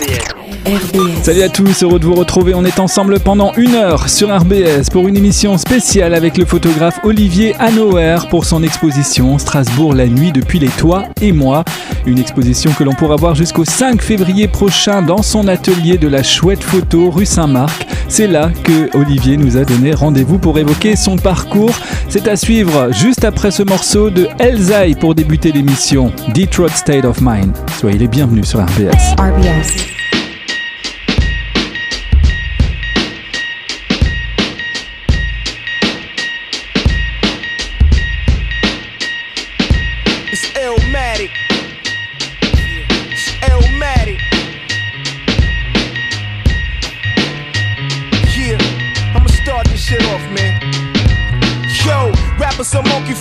the enemy. RBS. Salut à tous, heureux de vous retrouver. On est ensemble pendant une heure sur RBS pour une émission spéciale avec le photographe Olivier Hanoer pour son exposition Strasbourg la nuit depuis les toits et moi. Une exposition que l'on pourra voir jusqu'au 5 février prochain dans son atelier de la chouette photo rue Saint-Marc. C'est là que Olivier nous a donné rendez-vous pour évoquer son parcours. C'est à suivre juste après ce morceau de Elzai pour débuter l'émission Detroit State of Mind. Soyez les bienvenus sur RBS. RBS.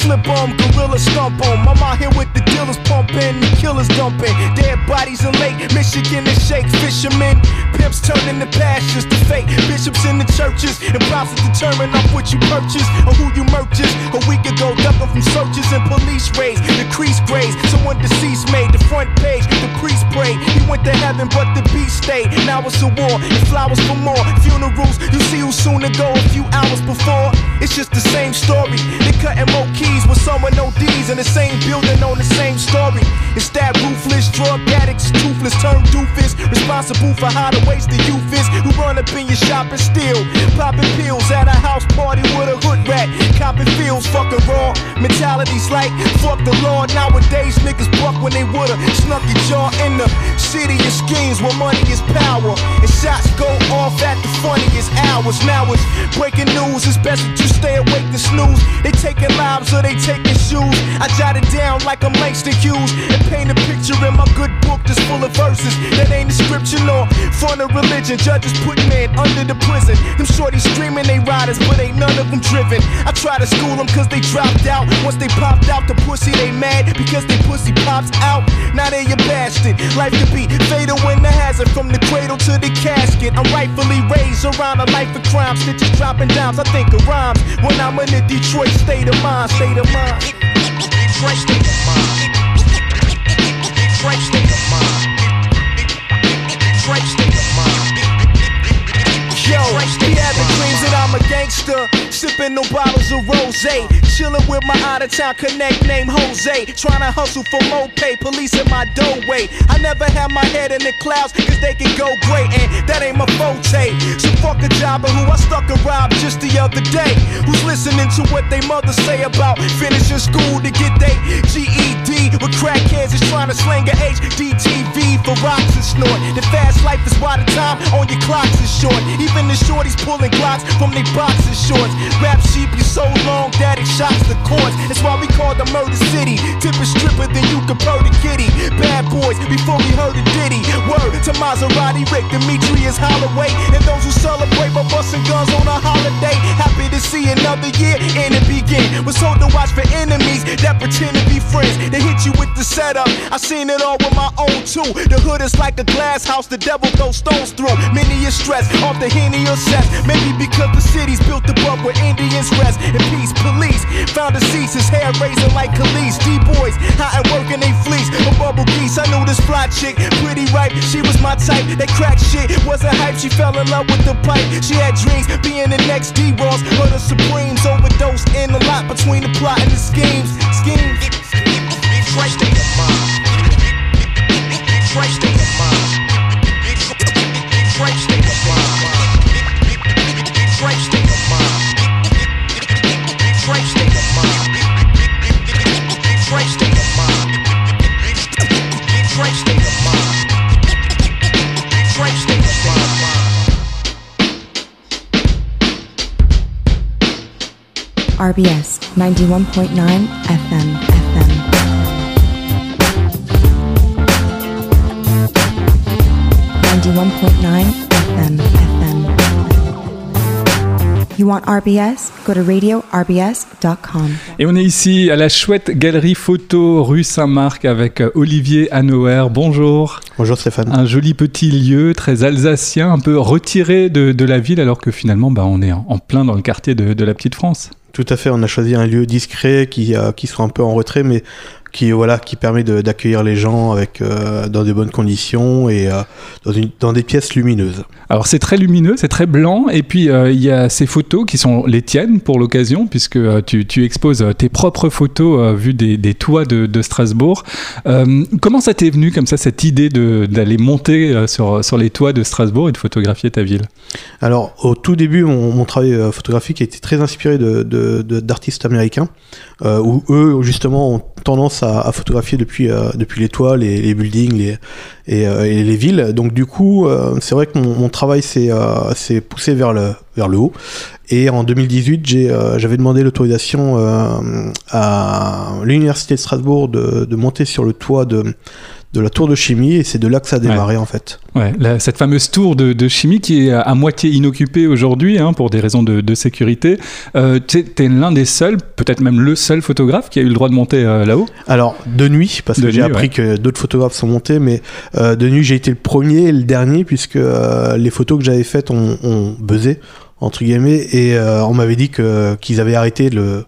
Monkey on, gorilla stomp on. I'm here with the killers dumping. Dead bodies in Lake Michigan and shake fishermen. Pimps turning the pastures to fake bishops in the churches. And prophets determine off what you purchase or who you purchase. A week ago, ducking from searches and police raids. Decreased grades, someone deceased made the front page. The priest prayed, he went to heaven, but the beast stayed. Now it's a war and flowers for more. Funerals, you see who's soon to go a few hours before. It's just the same story. They cutting more keys with someone ODs in the same building on the same story. It's that ruthless drug addicts, toothless, turn doofus. Responsible for how the waste the youth is. Who run up in your shop and steal. Popping pills at a house party with a hood rat. Copping feels fucking raw. Mentalities like fuck the law. Nowadays niggas buck when they woulda snuck your jaw in the city of schemes where money is power. And shots go off at the funniest hours. Now it's breaking news. It's best you stay awake to snooze. They taking lives or they taking shoes. I jot it down like I'm Langston Hughes and paint a picture in my good book that's full of verses that ain't a scripture nor front of religion. Judges put man under the prison. Them shorties screaming they riders, but ain't none of them driven. I try to school them cause they dropped out. Once they popped out the pussy, they mad because they pussy pops out. Now they a bastard. Life could be fatal when the hazard from the cradle to the casket. I'm rightfully raised around a life of crime. Stitches dropping dimes. I think of rhymes when I'm in the Detroit state of mind. State of mind. Detroit state of mind. Detroit state of mind. Detroit state of mind. Yo, he having dreams that I'm a gangster. Sipping no bottles of rose. Chilling with my out of town connect named Jose. Trying to hustle for more pay. Police in my doorway. I never had my head in the clouds cause they can go great. And that ain't my forte. So fuck a jobber who I stuck and robbed just the other day. Who's listening to what they mother say about finishing school to get their GED. With crackheads is trying to slang a HDTV for rocks and snort. The fast life is why the time on your clocks is short. Even the shorties pulling glocks from their boxes shorts. Rap sheep, you so long that it shocks the courts. That's why we call the murder city. Tip is stripper than you can purr the kitty. Bad boys before we heard a ditty. Word to Maserati, Rick, Demetrius Holloway. And those who celebrate by busting guns on a holiday. Happy to see another year and it begin. Was told to watch for enemies that pretend to be friends. They hit you with the setup. I seen it all with my own too. The hood is like a glass house, the devil throws stones through. Many is stressed off the or. Maybe because the city's built above where Indians rest. And peace, police found a cease, his hair raising like Khalees. D-boys, hot and working they fleece. A bubble geese, I knew this fly chick, pretty ripe. She was my type. That crack shit wasn't hype. She fell in love with the pipe. She had dreams being the next D-Ross. But the Supremes overdosed in the lot between the plot and the schemes. Schemes. State of mind. State of mind. Detroit state of mind. Detroit state of mind. Detroit state of mind. Detroit state of mind. RBS 91.9 FM FM. Ninety-one point nine You want RBS? Go to radiorbs.com. Et on est ici à la chouette galerie photo rue Saint-Marc avec euh, Olivier Hanoer. Bonjour. Bonjour Stéphane. Un joli petit lieu très alsacien, un peu retiré de, de la ville alors que finalement bah, on est en, en plein dans le quartier de, de la petite France. Tout à fait, on a choisi un lieu discret qui, euh, qui soit un peu en retrait, mais qui voilà qui permet de- d'accueillir les gens avec euh, dans des bonnes conditions et euh, dans, une, dans des pièces lumineuses. Alors c'est très lumineux, c'est très blanc, et puis euh, il y a ces photos qui sont les tiennes pour l'occasion, puisque tu, tu exposes tes propres photos vues des, des toits de, de Strasbourg. Comment ça t'est venu comme ça cette idée de- d'aller monter sur, sur les toits de Strasbourg et de photographier ta ville? Alors, au tout début, mon, mon travail photographique était très inspiré de- de- de- d'artistes américains, où eux, justement, ont tendance à, photographier depuis, euh, depuis les toits, les, buildings les, et, euh, et les villes. Donc, du coup, euh, c'est vrai que mon, travail s'est poussé vers le, vers le haut. Et en 2018, j'ai, euh, j'avais demandé l'autorisation à l'Université de Strasbourg de, de monter sur le toit de, de la tour de chimie, et c'est de là que ça a démarré, en fait. Ouais, la- cette fameuse tour de, de chimie qui est à moitié inoccupée aujourd'hui hein, pour des raisons de, de sécurité. Euh, tu es l'un des seuls, peut-être même le seul photographe qui a eu le droit de monter euh, là-haut? Alors, de nuit, parce De que j'ai appris ouais. que d'autres photographes sont montés, mais euh, de nuit, j'ai été le premier et le dernier, puisque euh, les photos que j'avais faites ont, ont buzzé, entre guillemets, et on m'avait dit qu'ils avaient arrêté le.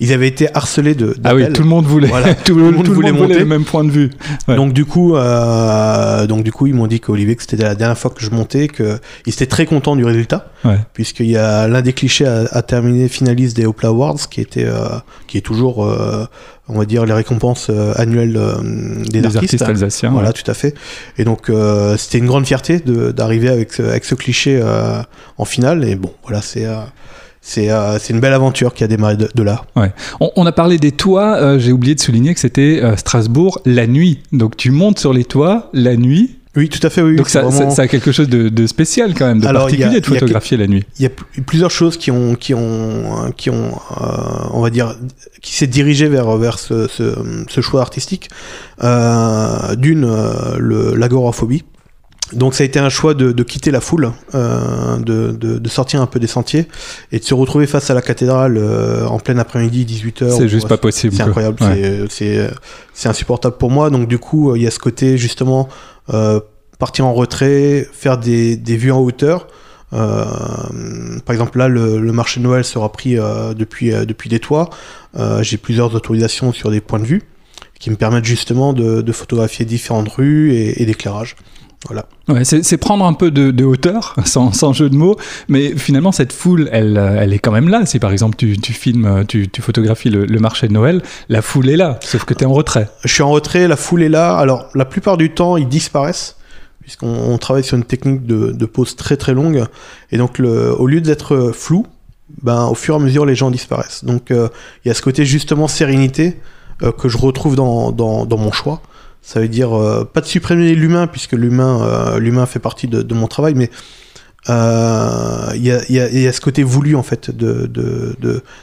Ils avaient été harcelés de. Ah oui, tout le monde voulait, Voilà, tout, le monde voulait, monter. le même point de vue. ouais. Donc du coup, euh, donc du coup, ils m'ont dit qu'Olivier, que c'était la dernière fois que je montais, qu'ils étaient très contents du résultat, Ouais. puisqu'il y a l'un des clichés à, à terminer finaliste des Hopla Awards, qui était, euh, qui est toujours, euh, on va dire, les récompenses annuelles des, Des artistes alsaciens. Voilà, ouais. tout à fait. Et donc, c'était une grande fierté d'arriver avec, ce- avec ce cliché en finale. Et bon, voilà, c'est c'est euh, c'est une belle aventure qui a démarré de, de là. Ouais. On, on a parlé des toits, euh, j'ai oublié de souligner que c'était euh, Strasbourg la nuit. Donc tu montes sur les toits la nuit. Oui, tout à fait, oui. Donc ça, vraiment- ça, ça a quelque chose de, de spécial quand même, de Alors, y a- particulier de a photographier la nuit. il y a pl- plusieurs choses qui ont, qui ont, qui ont, on va dire, qui s'est dirigé vers vers ce, ce, ce choix artistique. D'une, l'agoraphobie. Donc ça a été un choix de, de quitter la foule, euh, de, de, de sortir un peu des sentiers et de se retrouver face à la cathédrale euh, en plein après-midi, 18h. C'est juste pas possible. C'est incroyable, Ouais. c'est- insupportable pour moi. Donc du coup, il y a ce côté justement euh, partir en retrait, faire des, des vues en hauteur. Euh, par exemple, là, le, le marché de Noël sera pris euh, depuis euh, depuis des toits. Euh, J'ai plusieurs autorisations sur des points de vue qui me permettent justement de, de photographier différentes rues et, et d'éclairage. Voilà. Ouais, c'est prendre un peu de, de hauteur, sans, sans jeu de mots, mais finalement cette foule, elle, euh, elle est quand même là. Si par exemple tu, tu filmes, tu, tu photographies le, le marché de Noël, la foule est là, sauf que tu es en retrait. Je suis en retrait, la foule est là. Alors, la plupart du temps, ils disparaissent, puisqu'on on travaille sur une technique de, de pause très très longue. Et donc, le, au lieu d'être flou, ben, au fur et à mesure, les gens disparaissent. Donc, euh, il y a ce côté justement sérénité euh, que je retrouve dans, dans, dans mon choix. Ça veut dire euh, pas de supprimer l'humain, puisque l'humain euh, fait partie de, mon travail, mais euh, il y, a, ce côté voulu en fait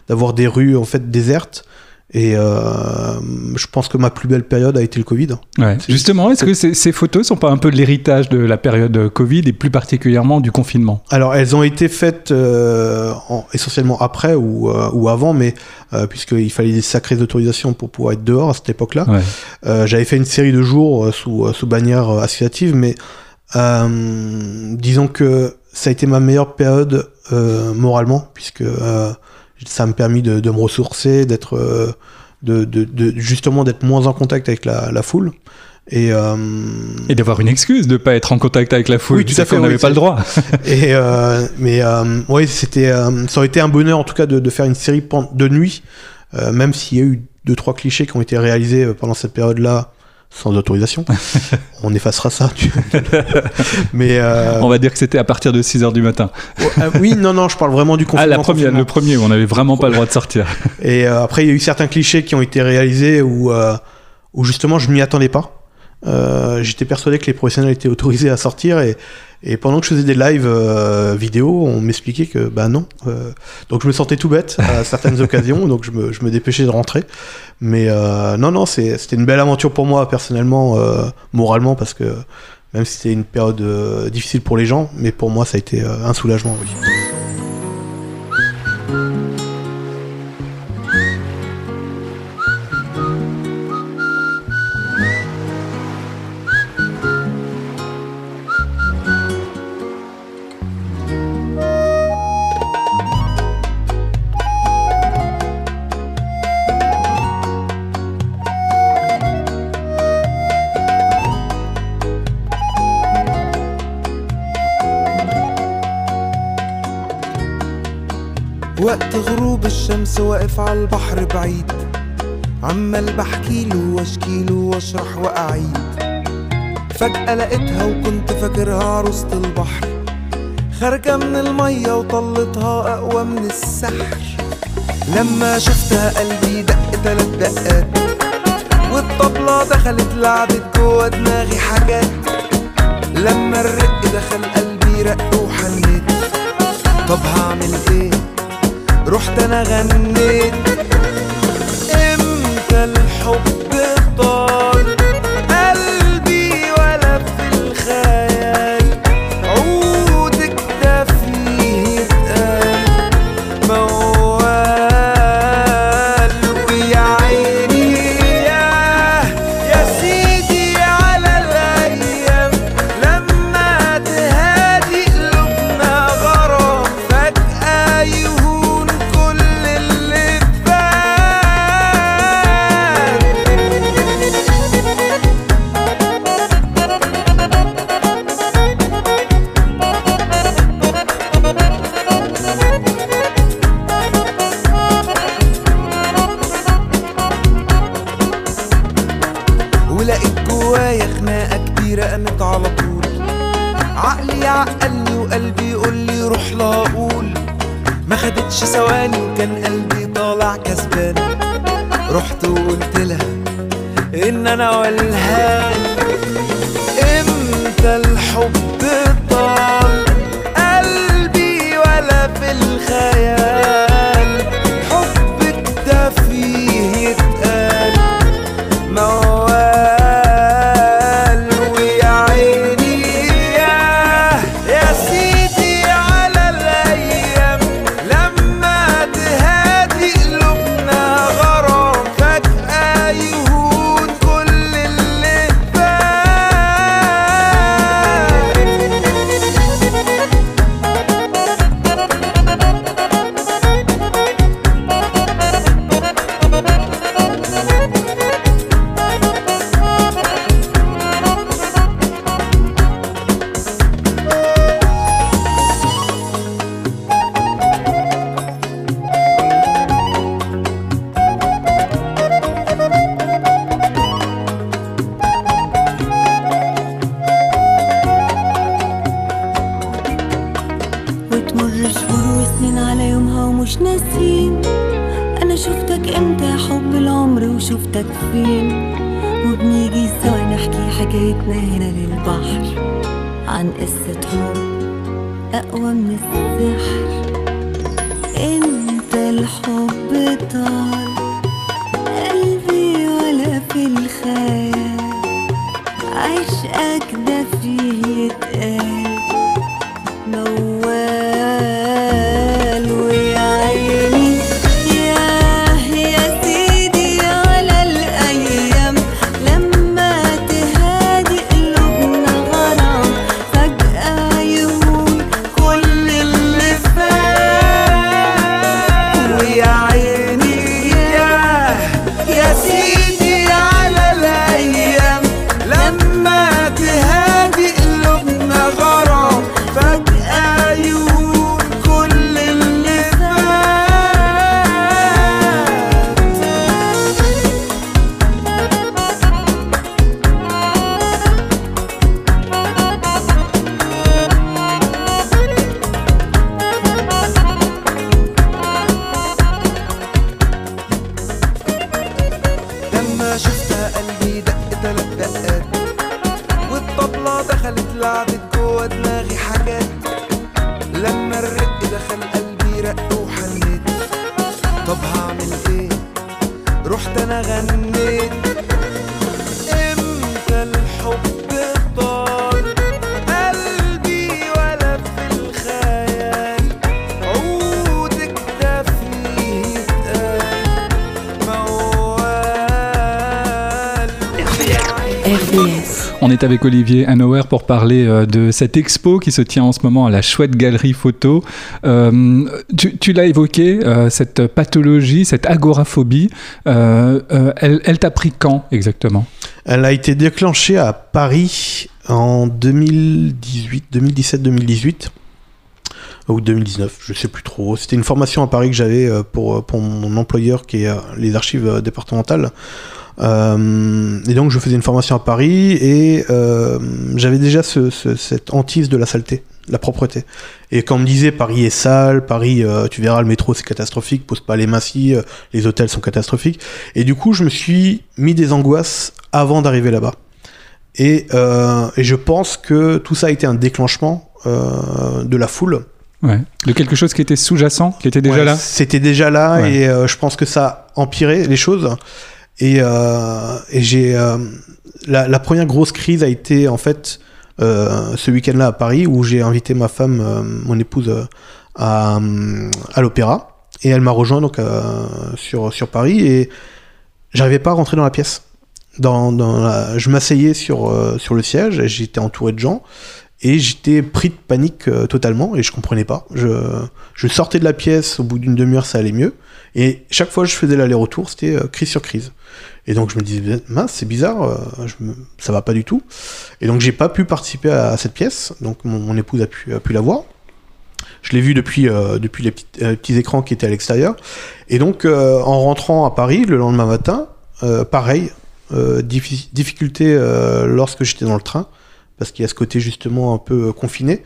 d'avoir des rues en fait désertes et euh, je pense que ma plus belle période a été le Covid. Ouais. Justement, est-ce que ces, ces photos sont pas un peu l'héritage de la période euh, Covid et plus particulièrement du confinement? Alors elles ont été faites euh, en- essentiellement après ou, euh, ou avant, mais puisqu'il fallait des sacrées autorisations pour pouvoir être dehors à cette époque-là. Ouais. J'avais fait une série de jours sous, sous bannière associative, mais disons que ça a été ma meilleure période moralement, puisque ça m'a permis de, de me ressourcer, d'être, euh, de, de, de- justement d'être moins en contact avec la, la foule. Et, euh, Et d'avoir une excuse de pas être en contact avec la foule. Oui, tout à fait, oui, n'avait pas le droit. et euh, mais ouais, c'était, ça aurait été un bonheur en tout cas de, de faire une série de nuit, même s'il y a eu deux trois clichés qui ont été réalisés pendant cette période-là sans autorisation. On effacera ça. tu- mais euh, On va dire que c'était à partir de 6h du matin. euh, oui, non, non, je parle vraiment du Ah, confinement. la première, confinement. le premier où on n'avait vraiment pas le droit de sortir. Et euh, après, il y a eu certains clichés qui ont été réalisés où, euh, où justement je m'y attendais pas. Euh, J'étais persuadé que les professionnels étaient autorisés à sortir et, et pendant que je faisais des lives euh, vidéo, on m'expliquait que bah non. Euh, donc je me sentais tout bête à certaines occasions, donc je me, je me dépêchais de rentrer. Mais euh, non, non, c'était une belle aventure pour moi personnellement, euh, moralement, parce que même si c'était une période euh, difficile pour les gens, mais pour moi ça a été euh, un soulagement. Oui. الشمس واقف على البحر بعيد. عمال بحكيله واشكيله واشرح وأعيد. فجأة لقيتها وكنت فاكرها عروسة البحر. خارجة من المية وطلتها أقوى من السحر. لما شفتها قلبي دق تلات دقات. والطبلة دخلت لعبت جوا دماغي حاجات. لما الرق دخل قلبي رق وحنيت. طب هعمل إيه؟ أنا غنيت. إمتى الحب هنا للبحر عن قصة حب أقوى من السحر. انت الحب دخلت لعبت avec Olivier Hanover pour parler euh, de cette expo qui se tient en ce moment à la chouette galerie photo. Euh, tu l'as évoqué, euh, cette pathologie, cette agoraphobie, elle, t'a pris quand exactement? Elle a été déclenchée à Paris en 2018, 2017-2018, ou 2019, je sais plus trop. C'était une formation à Paris que j'avais pour, mon employeur qui est les archives départementales. Euh, et donc je faisais une formation à Paris et euh, j'avais déjà ce, ce- cette hantise de la saleté, la propreté. Et quand on me disait Paris est sale, Paris, euh, tu verras le métro c'est catastrophique, pose pas les mains si, les hôtels sont catastrophiques. Et du coup je me suis mis des angoisses avant d'arriver là-bas. Et, et je pense que tout ça a été un déclenchement de la foule. Ouais. De quelque chose qui était sous-jacent, qui était déjà Ouais, là? C'était déjà là Ouais. et je pense que ça a empiré les choses. Et, euh, et j'ai euh, la, première grosse crise a été en fait euh, ce week-end-là à Paris où j'ai invité ma femme, mon épouse, à, à l'opéra. Et elle m'a rejoint donc sur sur Paris. Et j'arrivais pas à rentrer dans la pièce. Dans, je m'asseyais sur sur le siège, et j'étais entouré de gens et j'étais pris de panique euh, totalement et je comprenais pas. Je, sortais de la pièce, au bout d'une demi-heure ça allait mieux et chaque fois que je faisais l'aller-retour c'était euh, crise sur crise. Et donc je me disais mince c'est bizarre, euh, je ça va pas du tout. Et donc j'ai pas pu participer à, cette pièce, donc mon, épouse a pu, la voir. Je l'ai vu depuis, euh, depuis les petits, écrans qui étaient à l'extérieur. Et donc, en rentrant à Paris le lendemain matin, pareil, diffi- difficulté lorsque j'étais dans le train, parce qu'il y a ce côté justement un peu euh, confiné.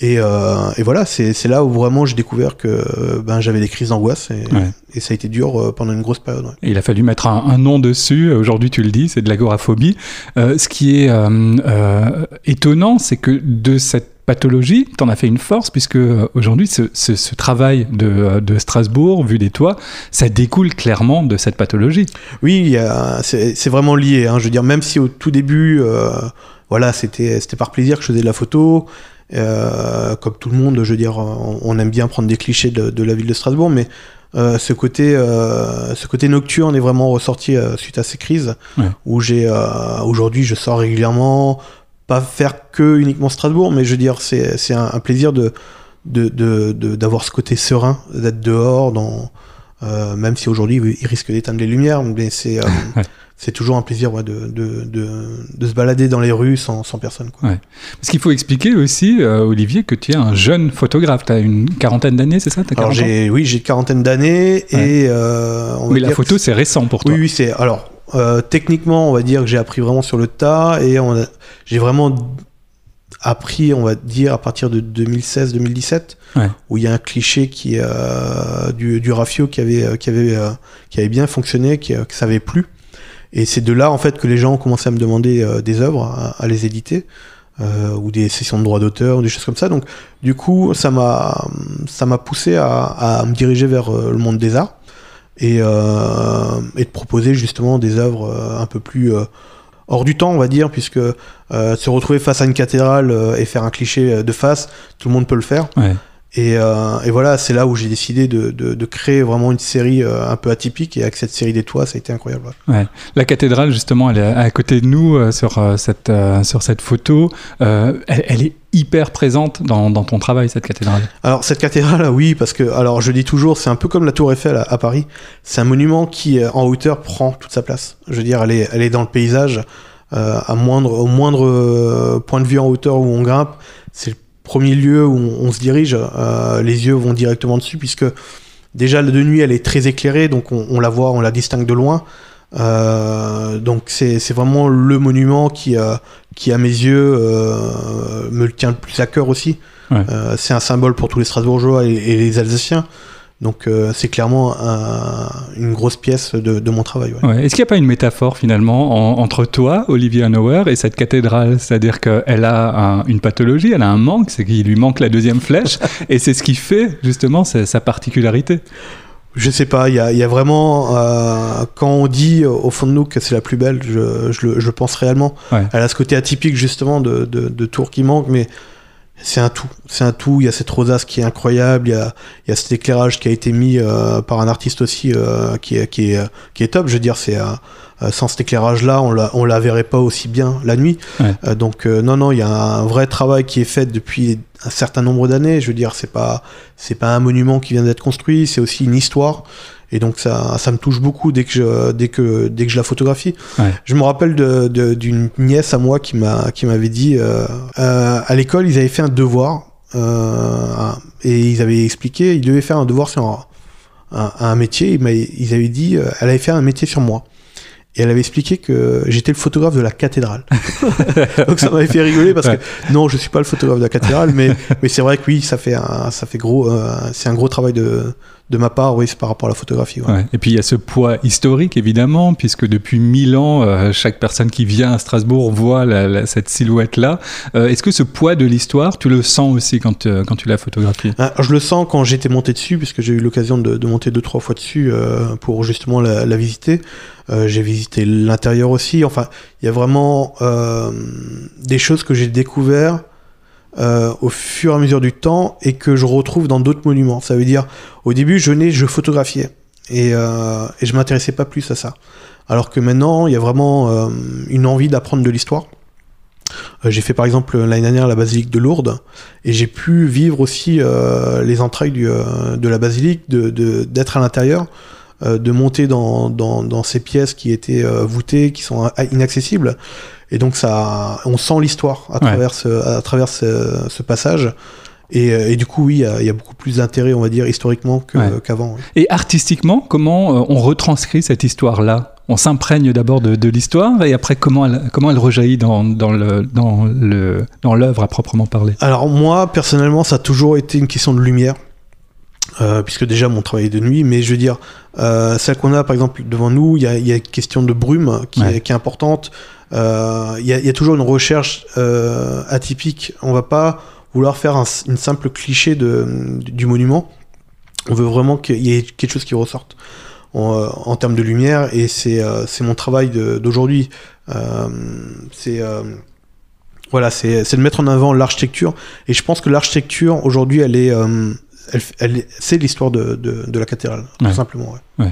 Et, euh, et voilà, c'est là où vraiment j'ai découvert que euh, ben, j'avais des crises d'angoisse et, Ouais. et ça a été dur pendant une grosse période. ouais. Et il a fallu mettre un, un nom dessus. Aujourd'hui, tu le dis, c'est de l'agoraphobie. Euh, ce qui est euh, étonnant, c'est que de cette pathologie, tu en as fait une force, puisque aujourd'hui, ce, ce- ce travail de, de Strasbourg, vu des toits, ça découle clairement de cette pathologie. Oui, c'est vraiment lié. hein. Je veux dire, même si au tout début, voilà, c'était c'était par plaisir que je faisais de la photo. euh, comme tout le monde, je veux dire, on, on aime bien prendre des clichés de, de la ville de Strasbourg, mais euh, ce côté, euh, ce côté nocturne est vraiment ressorti euh, suite à ces crises, Ouais. où j'ai euh, aujourd'hui, je sors régulièrement, pas faire que uniquement Strasbourg, mais je veux dire, c'est c'est un, un plaisir de de- d'avoir ce côté serein, d'être dehors, dans, euh, même si aujourd'hui il risque d'éteindre les lumières, mais c'est euh. c'est toujours un plaisir ouais, de, de, de, de se balader dans les rues sans, sans personne. Quoi. Parce qu'il faut expliquer aussi, euh, Olivier, que tu es un jeune photographe. Tu as une quarantaine d'années, c'est ça Alors 40 ans j'ai oui j'ai une quarantaine d'années Ouais. et euh, on la photo, c'est récent pour toi. Oui, oui, c'est. Alors, euh, techniquement, on va dire que j'ai appris vraiment sur le tas et a- j'ai vraiment appris, on va dire, à partir de 2016-2017, Ouais. où il y a un cliché qui euh, du, du rafio qui avait, qui avait, qui avait bien fonctionné, qui, que ça avait plu. Et c'est de là, en fait, que les gens ont commencé à me demander euh, des œuvres, à, les éditer. euh, ou des sessions de droit d'auteur, ou des choses comme ça. Donc, du coup, ça m'a, ça m'a poussé à, me diriger vers euh, le monde des arts et, de proposer justement des œuvres un peu plus hors du temps, on va dire, puisque se retrouver face à une cathédrale et faire un cliché de face, tout le monde peut le faire. Et, euh, et voilà, c'est là où j'ai décidé de, de, de créer vraiment une série euh, un peu atypique. Et avec cette série des toits, ça a été incroyable. ouais. La cathédrale, justement, elle est à côté de nous euh, sur, euh, cette, euh, sur cette photo. Euh, elle, elle est hyper présente dans, dans ton travail, cette cathédrale. Alors cette cathédrale, oui, parce que alors je dis toujours, c'est un peu comme la Tour Eiffel à, à Paris. C'est un monument qui, en hauteur, prend toute sa place. Je veux dire, elle est, elle est dans le paysage, euh, à moindre, au moindre point de vue en hauteur où on grimpe. C'est le premier lieu où on, on se dirige. euh, les yeux vont directement dessus, puisque déjà de nuit, elle est très éclairée, donc on, on la voit, on la distingue de loin. Euh, donc c'est vraiment le monument qui, euh, qui à mes yeux, me le tient le plus à cœur aussi. Ouais. C'est un symbole pour tous les Strasbourgeois et, et les Alsaciens. Donc euh, c'est clairement un- une grosse pièce de, de mon travail. ouais. Ouais. Est-ce qu'il n'y a pas une métaphore finalement en- entre toi, Olivier Hanauer, et cette cathédrale? C'est-à-dire qu'elle a un- une pathologie, elle a un manque, c'est qu'il lui manque la deuxième flèche, et c'est ce qui fait justement sa, sa particularité. Je sais pas, il y a, il y a vraiment euh, quand on dit au fond de nous que c'est la plus belle, je, je le, je le pense réellement. Ouais. Elle a ce côté atypique justement de, de, de tour qui manque, mais c'est un tout. C'est un tout. Il y a cette rosace qui est incroyable. Il y a, il y a cet éclairage qui a été mis euh, par un artiste aussi euh, qui, est, qui, est, qui est top. Je veux dire, c'est euh, euh, sans cet éclairage-là, on la, on la verrait pas aussi bien la nuit. Ouais. Euh, donc euh, non, non, il y a un vrai travail qui est fait depuis un certain nombre d'années. Je veux dire, c'est pas, c'est pas un monument qui vient d'être construit. C'est aussi une histoire. Et donc ça, ça me touche beaucoup dès que je, dès que, dès que je la photographie. Ouais. Je me rappelle de- de- d'une nièce à moi qui m'a, qui m'avait dit, euh, euh, à l'école, ils avaient fait un devoir, euh, et ils avaient expliqué, ils devaient faire un devoir sur un, un- un métier. Ils, m'avaient- ils avaient dit, euh, elle avait fait un métier sur moi. Et elle avait expliqué que j'étais le photographe de la cathédrale. Donc ça m'avait fait rigoler parce Ouais. que non, je suis pas le photographe de la cathédrale, mais, mais c'est vrai que oui, ça fait un, ça fait gros, euh, c'est un gros travail de, de ma part, oui, c'est par rapport à la photographie. ouais. Ouais. Et puis il y a ce poids historique évidemment, puisque depuis mille ans, euh, chaque personne qui vient à Strasbourg voit la- la- cette silhouette-là. Euh, Est-ce que ce poids de l'histoire, tu le sens aussi quand, euh, quand tu l'as photographié? Ah, je le sens quand j'étais monté dessus, puisque j'ai eu l'occasion de, de monter deux trois fois dessus euh, pour justement la, la visiter. Euh, j'ai visité l'intérieur aussi. Enfin, il y a vraiment euh, des choses que j'ai découvert euh, au fur et à mesure du temps et que je retrouve dans d'autres monuments. Ça veut dire, au début, je venais, je photographiais et, euh, et je m'intéressais pas plus à ça. Alors que maintenant, il y a vraiment euh, une envie d'apprendre de l'histoire. Euh, j'ai fait par exemple l'année dernière la basilique de Lourdes et j'ai pu vivre aussi les entrailles de la basilique, de- de- d'être à l'intérieur, de monter dans, dans, dans ces pièces qui étaient euh, voûtées, qui sont euh, inaccessibles. Et donc ça, on sent l'histoire à travers ce, à travers ce, ce passage. Et, euh, et du coup, oui, il y a- il y, a beaucoup plus d'intérêt, on va dire, historiquement Ouais. qu'avant. oui. Et artistiquement, comment euh, on retranscrit cette histoire-là? On s'imprègne d'abord de, de l'histoire et après comment elle, comment elle rejaillit dans, dans le dans le dans l'œuvre à proprement parler? Alors moi, personnellement, ça a toujours été une question de lumière. Euh, puisque déjà mon travail est de nuit, mais je veux dire, euh, celle qu'on a par exemple devant nous, il y a, y a une question de brume qui, Ouais. est, qui est importante. Euh, Il y, y a toujours une recherche euh, atypique. On va pas vouloir faire un, une simple cliché de, du monument. On veut vraiment qu'il y ait quelque chose qui ressorte en, euh, en termes de lumière, et c'est euh, c'est mon travail d'aujourd'hui. Euh, c'est euh, voilà, c'est c'est de mettre en avant l'architecture, et je pense que l'architecture aujourd'hui, elle est euh, elle, elle- c'est l'histoire de, de, de la cathédrale, Ouais. tout simplement. ouais.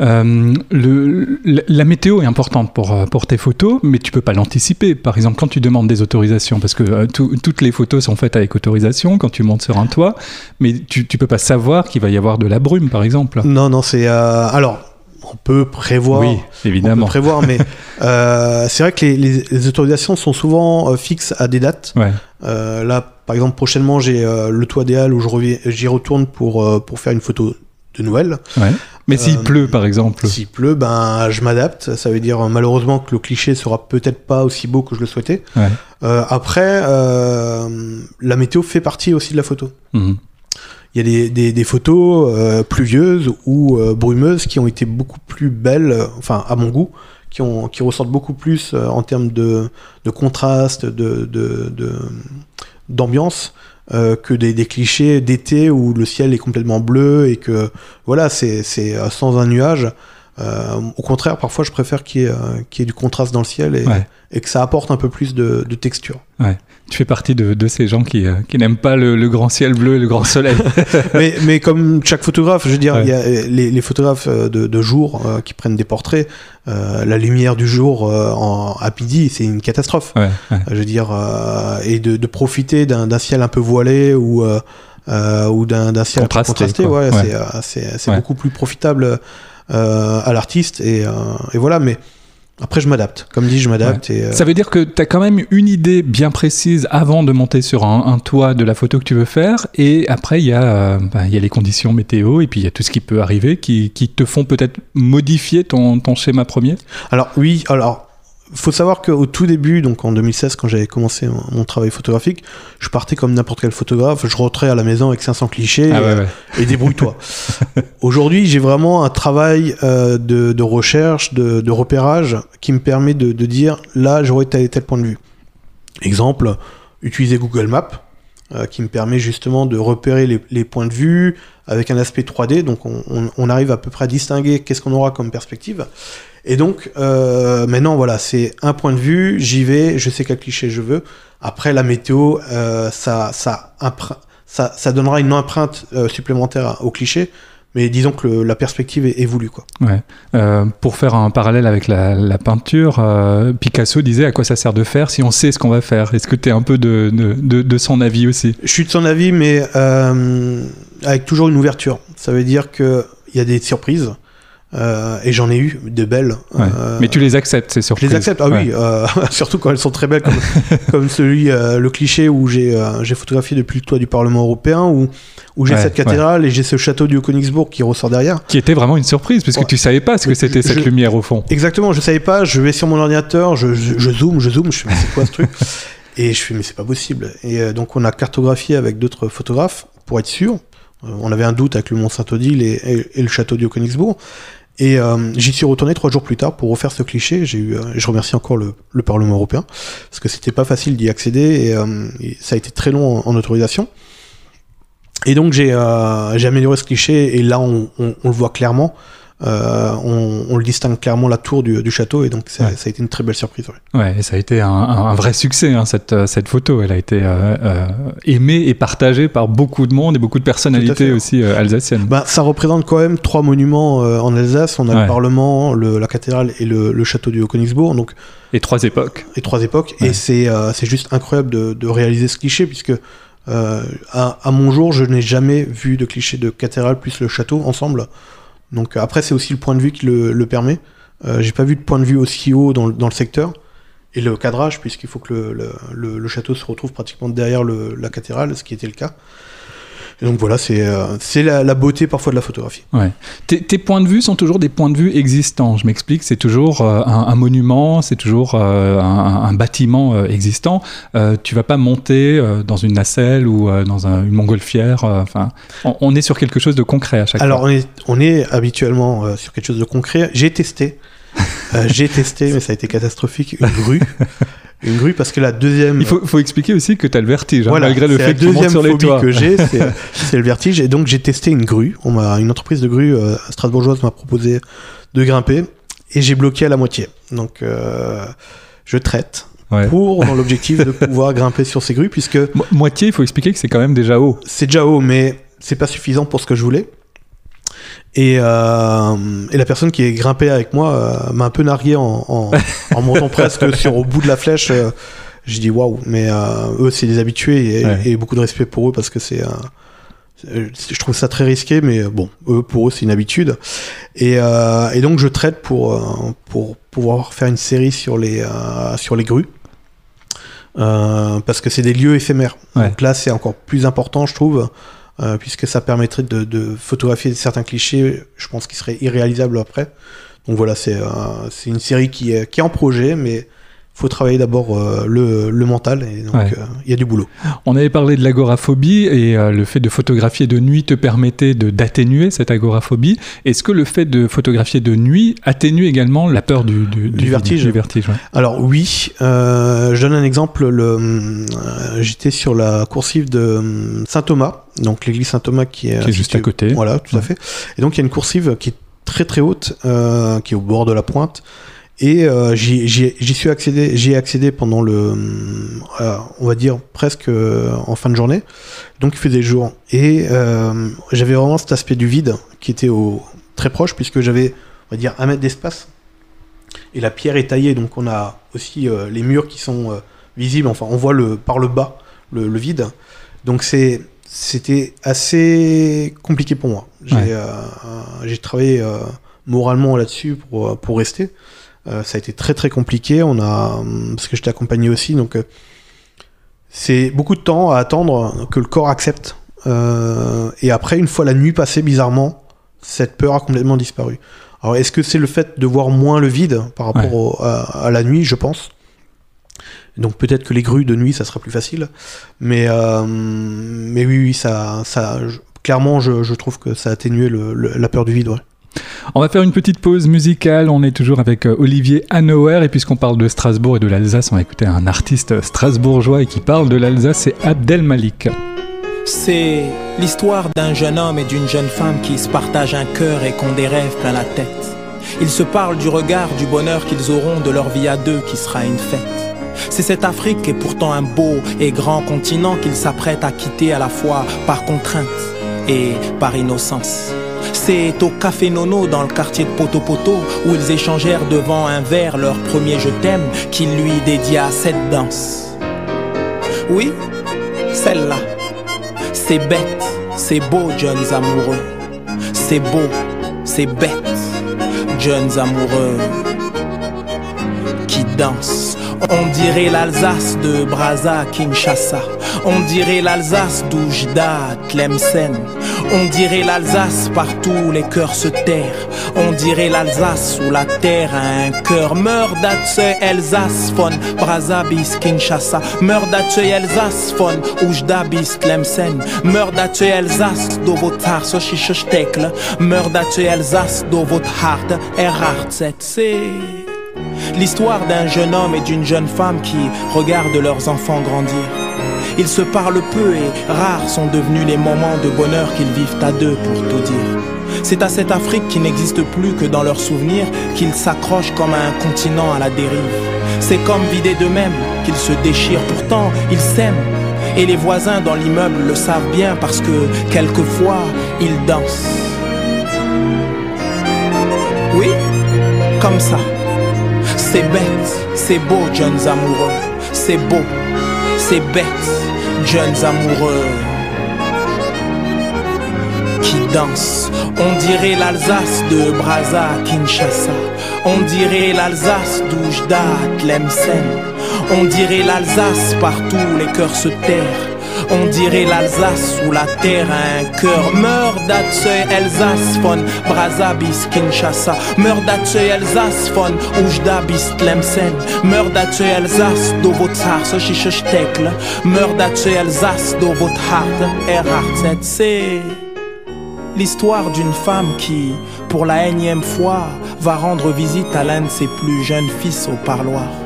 Euh, le, la- météo est importante pour, euh, pour tes photos, mais tu peux pas l'anticiper. Par exemple, quand tu demandes des autorisations, parce que euh, tout- toutes les photos sont faites avec autorisation quand tu montes sur un toit, mais tu, tu peux pas savoir qu'il va y avoir de la brume, par exemple. Non, non, c'est euh, alors on peut prévoir. oui, On peut évidemment. prévoir, mais c'est vrai que les, les- les autorisations sont souvent fixes à des dates. Là, par exemple, prochainement, j'ai euh, le toit des Halles où j'y retourne pour, euh, pour faire une photo de Noël. Ouais. Mais s'il Euh, pleut, par exemple. S'il pleut, ben, je m'adapte. Ça veut dire malheureusement que le cliché sera peut-être pas aussi beau que je le souhaitais. Ouais. Après, la météo fait partie aussi de la photo. Mhm. Il y a des, des, des photos euh, pluvieuses ou euh, brumeuses qui ont été beaucoup plus belles, euh, enfin à mon goût, qui, ont, qui ressortent beaucoup plus en termes de, de contraste, de, de, de- d'ambiance, euh, que des, clichés d'été où le ciel est complètement bleu et que voilà, c'est, c'est euh, sans un nuage. Euh, au contraire, parfois, je préfère qu'il y ait, euh, qu'il y ait du contraste dans le ciel et, Ouais. et que ça apporte un peu plus de, de texture. Tu fais partie de, de ces gens qui, euh, qui n'aiment pas le, le grand ciel bleu et le grand soleil. mais, mais comme chaque photographe, je veux dire, Ouais. il y a euh, les, les photographes de, de jour euh, qui prennent des portraits, euh, la lumière du jour euh, en, à midi, c'est une catastrophe. ouais, ouais. Je veux dire, euh, et de, de profiter d'un ciel un peu voilé ou, euh, ou d'un ciel Contrasté, contrasté, ouais, Ouais. c'est, euh, Ouais. beaucoup plus profitable à l'artiste. Et, euh, et voilà, mais après, je m'adapte. Comme dit, je m'adapte. Et, euh, Ça veut dire que tu as quand même une idée bien précise avant de monter sur un, un toit de la photo que tu veux faire. Et après, il y, a, euh, bah, y a les conditions météo et puis il y a tout ce qui peut arriver qui, qui te font peut-être modifier ton, ton schéma premier? Alors oui, alors faut savoir qu'au tout début, donc en 2016, quand j'avais commencé mon, travail photographique, je partais comme n'importe quel photographe, je rentrais à la maison avec 500 clichés Ah ouais, euh, et débrouille-toi. Aujourd'hui, j'ai vraiment un travail euh, de, de recherche, de, de repérage qui me permet de, de dire là, j'aurais tel et tel point de vue. Exemple, utiliser Google Maps, euh, qui me permet justement de repérer les, les points de vue avec un aspect 3D, donc on, on- on arrive à peu près à distinguer qu'est-ce qu'on aura comme perspective. Et donc euh, maintenant voilà, c'est un point de vue, j'y vais, je sais quel cliché je veux. Après la météo, euh, ça, ça, ça, ça donnera une empreinte euh, supplémentaire au cliché, mais disons que le- la perspective est, est voulue quoi. Ouais. Euh, pour faire un parallèle avec la, la peinture, euh, Picasso disait à quoi ça sert de faire si on sait ce qu'on va faire? Est-ce que tu es un peu de, de, de- de son avis aussi? Je suis de son avis, mais euh, avec toujours une ouverture. Ça veut dire que il y a des surprises. Euh, et j'en ai eu de belles. Ouais. Euh, Mais tu les acceptes, c'est je surpris. les accepte, ah oui, euh, surtout quand elles sont très belles, comme, comme celui, le cliché où j'ai photographié depuis le toit du Parlement européen, où, où j'ai Ouais, cette cathédrale et j'ai ce château du Haut-Königsbourg qui ressort derrière. Qui était vraiment une surprise, parce que Ouais. tu savais pas ce que Mais c'était je- cette je- lumière au fond. Exactement, je savais pas, je vais sur mon ordinateur, je, je, je zoome, je zoome, je fais mais c'est quoi ce truc Et je fais mais c'est pas possible. Et donc on a cartographié avec d'autres photographes pour être sûr. On avait un doute avec le Mont Saint-Odile et, et- et le château du Haut-Königsbourg. Et euh, j'y suis retourné trois jours plus tard pour refaire ce cliché. J'ai eu, euh, je remercie encore le, le Parlement européen parce que c'était pas facile d'y accéder et, euh, ça a été très long en, autorisation. Et donc j'ai euh, j'ai amélioré ce cliché et là on, on- on le voit clairement. Euh, on, on le distingue clairement la tour du, du château et donc ça, Ouais. ça a été une très belle surprise. ouais. Ouais, et ça a été un, un- un vrai succès, hein, cette, euh, cette photo. Elle a été euh, euh, aimée et partagée par beaucoup de monde et beaucoup de personnalités fait. aussi alsaciennes. Bah, ça représente quand même trois monuments en Alsace. On a Ouais. le Parlement, le- la cathédrale et le, le château du Haut-Königsbourg, donc Et trois époques. les trois époques. Et c'est c'est juste incroyable de, de réaliser ce cliché puisque euh, à, à mon jour, je n'ai jamais vu de cliché de cathédrale plus le château ensemble. Donc après, c'est aussi le point de vue qui le, permet. Euh, J'ai pas vu de point de vue aussi haut dans, le- secteur. Et le cadrage, puisqu'il faut que le, château se retrouve pratiquement derrière la cathédrale, ce qui était le cas. Et donc voilà, c'est euh, la, la beauté parfois de la photographie. Tes, tes points de vue sont toujours des points de vue existants. Je m'explique, c'est toujours euh, un, un monument, c'est toujours euh, un, un bâtiment euh, existant. Tu vas pas monter dans une nacelle ou dans un- une montgolfière. Enfin, on, on est sur quelque chose de concret à chaque Alors fois. on est, on est habituellement sur quelque chose de concret. J'ai testé, j'ai testé, mais ça a été catastrophique, une grue. Une grue parce que la deuxième... Il faut, faut expliquer aussi que tu as le vertige, hein, Voilà, malgré le fait que tu montes sur les toits. que j'ai, c'est le vertige. Et donc j'ai testé une grue. On m'a une entreprise de grue euh, strasbourgeoise m'a proposé de grimper et j'ai bloqué à la moitié. Donc euh, je traite Ouais. pour l'objectif de pouvoir grimper sur ces grues puisque Mo- Moitié, il faut expliquer que c'est quand même déjà haut. c'est déjà haut, mais c'est pas suffisant pour ce que je voulais. Et, euh, et la personne qui est grimpée avec moi euh, m'a un peu nargué en, en, en montant presque sur au bout de la flèche. euh, J'ai dit waouh, mais eux c'est des habitués et, Ouais. et beaucoup de respect pour eux parce que c'est, je trouve ça très risqué, mais bon, eux pour eux c'est une habitude. Et, et donc je traite pour pour pouvoir faire une série sur les sur les grues. Parce que c'est des lieux éphémères. Ouais. Donc là, c'est encore plus important, je trouve, euh, puisque ça permettrait de, de photographier certains clichés, je pense, qui seraient irréalisables après. Donc voilà, c'est euh, une série qui est, qui est en projet, mais faut travailler d'abord euh, le, le mental, et donc Ouais. euh, il y a du boulot. On avait parlé de l'agoraphobie et euh, le fait de photographier de nuit te permettait de d'atténuer cette agoraphobie. Est-ce que le fait de photographier de nuit atténue également la peur du, du, Du vertige? Du vertige ouais. Alors oui, je donne un exemple. Le, J'étais sur la coursive de Saint Thomas, donc l'église Saint Thomas qui est, Qui est juste située- à côté. Voilà, tout à fait. Et donc il y a une coursive qui est très très haute, qui est au bord de la pointe. Et euh, j'y suis accédé, j'y ai accédé pendant le, euh, on va dire presque euh, en fin de journée. Donc il faisait jour et euh, j'avais vraiment cet aspect du vide qui était au très proche puisque j'avais, on va dire, un mètre d'espace et la pierre est taillée, donc on a aussi les murs qui sont visibles. Enfin, on voit le par le bas le, le vide. Donc c'est c'était assez compliqué pour moi. J'ai Ouais. travaillé moralement là-dessus pour pour rester. Euh, ça a été très très compliqué. On a hum, parce que j'étais accompagné aussi, donc euh, c'est beaucoup de temps à attendre que le corps accepte. Euh, et après, une fois la nuit passée, bizarrement, cette peur a complètement disparu. Alors, est-ce que c'est le fait de voir moins le vide par rapport Ouais. au- à, à la nuit, je pense Donc peut-être que les grues de nuit, ça sera plus facile. Mais, mais oui, oui, ça, ça, je- clairement, je, je trouve que ça a atténué le- le- la peur du vide. ouais. On va faire une petite pause musicale. On est toujours avec euh, Olivier Hanauer. Et puisqu'on parle de Strasbourg et de l'Alsace, on va écouter un artiste strasbourgeois et qui parle de l'Alsace, c'est Abdel Malik. C'est l'histoire d'un jeune homme et d'une jeune femme qui se partagent un cœur et qui ont des rêves plein la tête. Ils se parlent du regard, du bonheur qu'ils auront de leur vie à deux qui sera une fête. C'est cette Afrique et pourtant un beau et grand continent qu'ils s'apprêtent à quitter à la fois par contrainte et par innocence. C'est au Café Nono dans le quartier de Poto Poto où ils échangèrent devant un verre leur premier je t'aime qu'il lui dédia cette danse. Oui, celle-là. C'est bête, c'est beau, jeunes amoureux. C'est beau, c'est bête. jeunes amoureux qui dansent. On dirait l'Alsace de Brazza, Kinshasa. On dirait l'Alsace d'Oujda, Tlemcen. On dirait l'Alsace partout les cœurs se terrent. On dirait l'Alsace où la terre a un cœur. Mördatse Elsace von Brazza bis Kinshasa. Mördatse Elsace von Oujda bis Tlemcen. Mördatse Elsace do vårt här så stekle. Mördatse Elsace do vårt hart är hart c'est L'histoire d'un jeune homme et d'une jeune femme qui regardent leurs enfants grandir. Ils se parlent peu et rares sont devenus les moments de bonheur qu'ils vivent à deux pour tout dire. C'est à cette Afrique qui n'existe plus que dans leurs souvenirs qu'ils s'accrochent comme à un continent à la dérive. C'est comme vider d'eux-mêmes qu'ils se déchirent, pourtant ils s'aiment. Et les voisins dans l'immeuble le savent bien parce que quelquefois ils dansent. Oui, comme ça. C'est bête, c'est beau, jeunes amoureux. C'est beau, c'est bête, jeunes amoureux. Qui dansent, on dirait l'Alsace de Brazza, Kinshasa. On dirait l'Alsace d'Oujda, Tlemcen. On dirait l'Alsace partout, les cœurs se terrent. On dirait l'Alsace où la terre a un cœur. Mördatse Elsace von Brazza bis Kinshasa. Mördatse Elsace von Oujda bis Tlemcen. Mördatse Elsace do vårt här så stekle. Mördatse Elsace do vårt hart l'histoire d'une femme qui, pour la énième fois, va rendre visite à l'un de ses plus jeunes fils au parloir.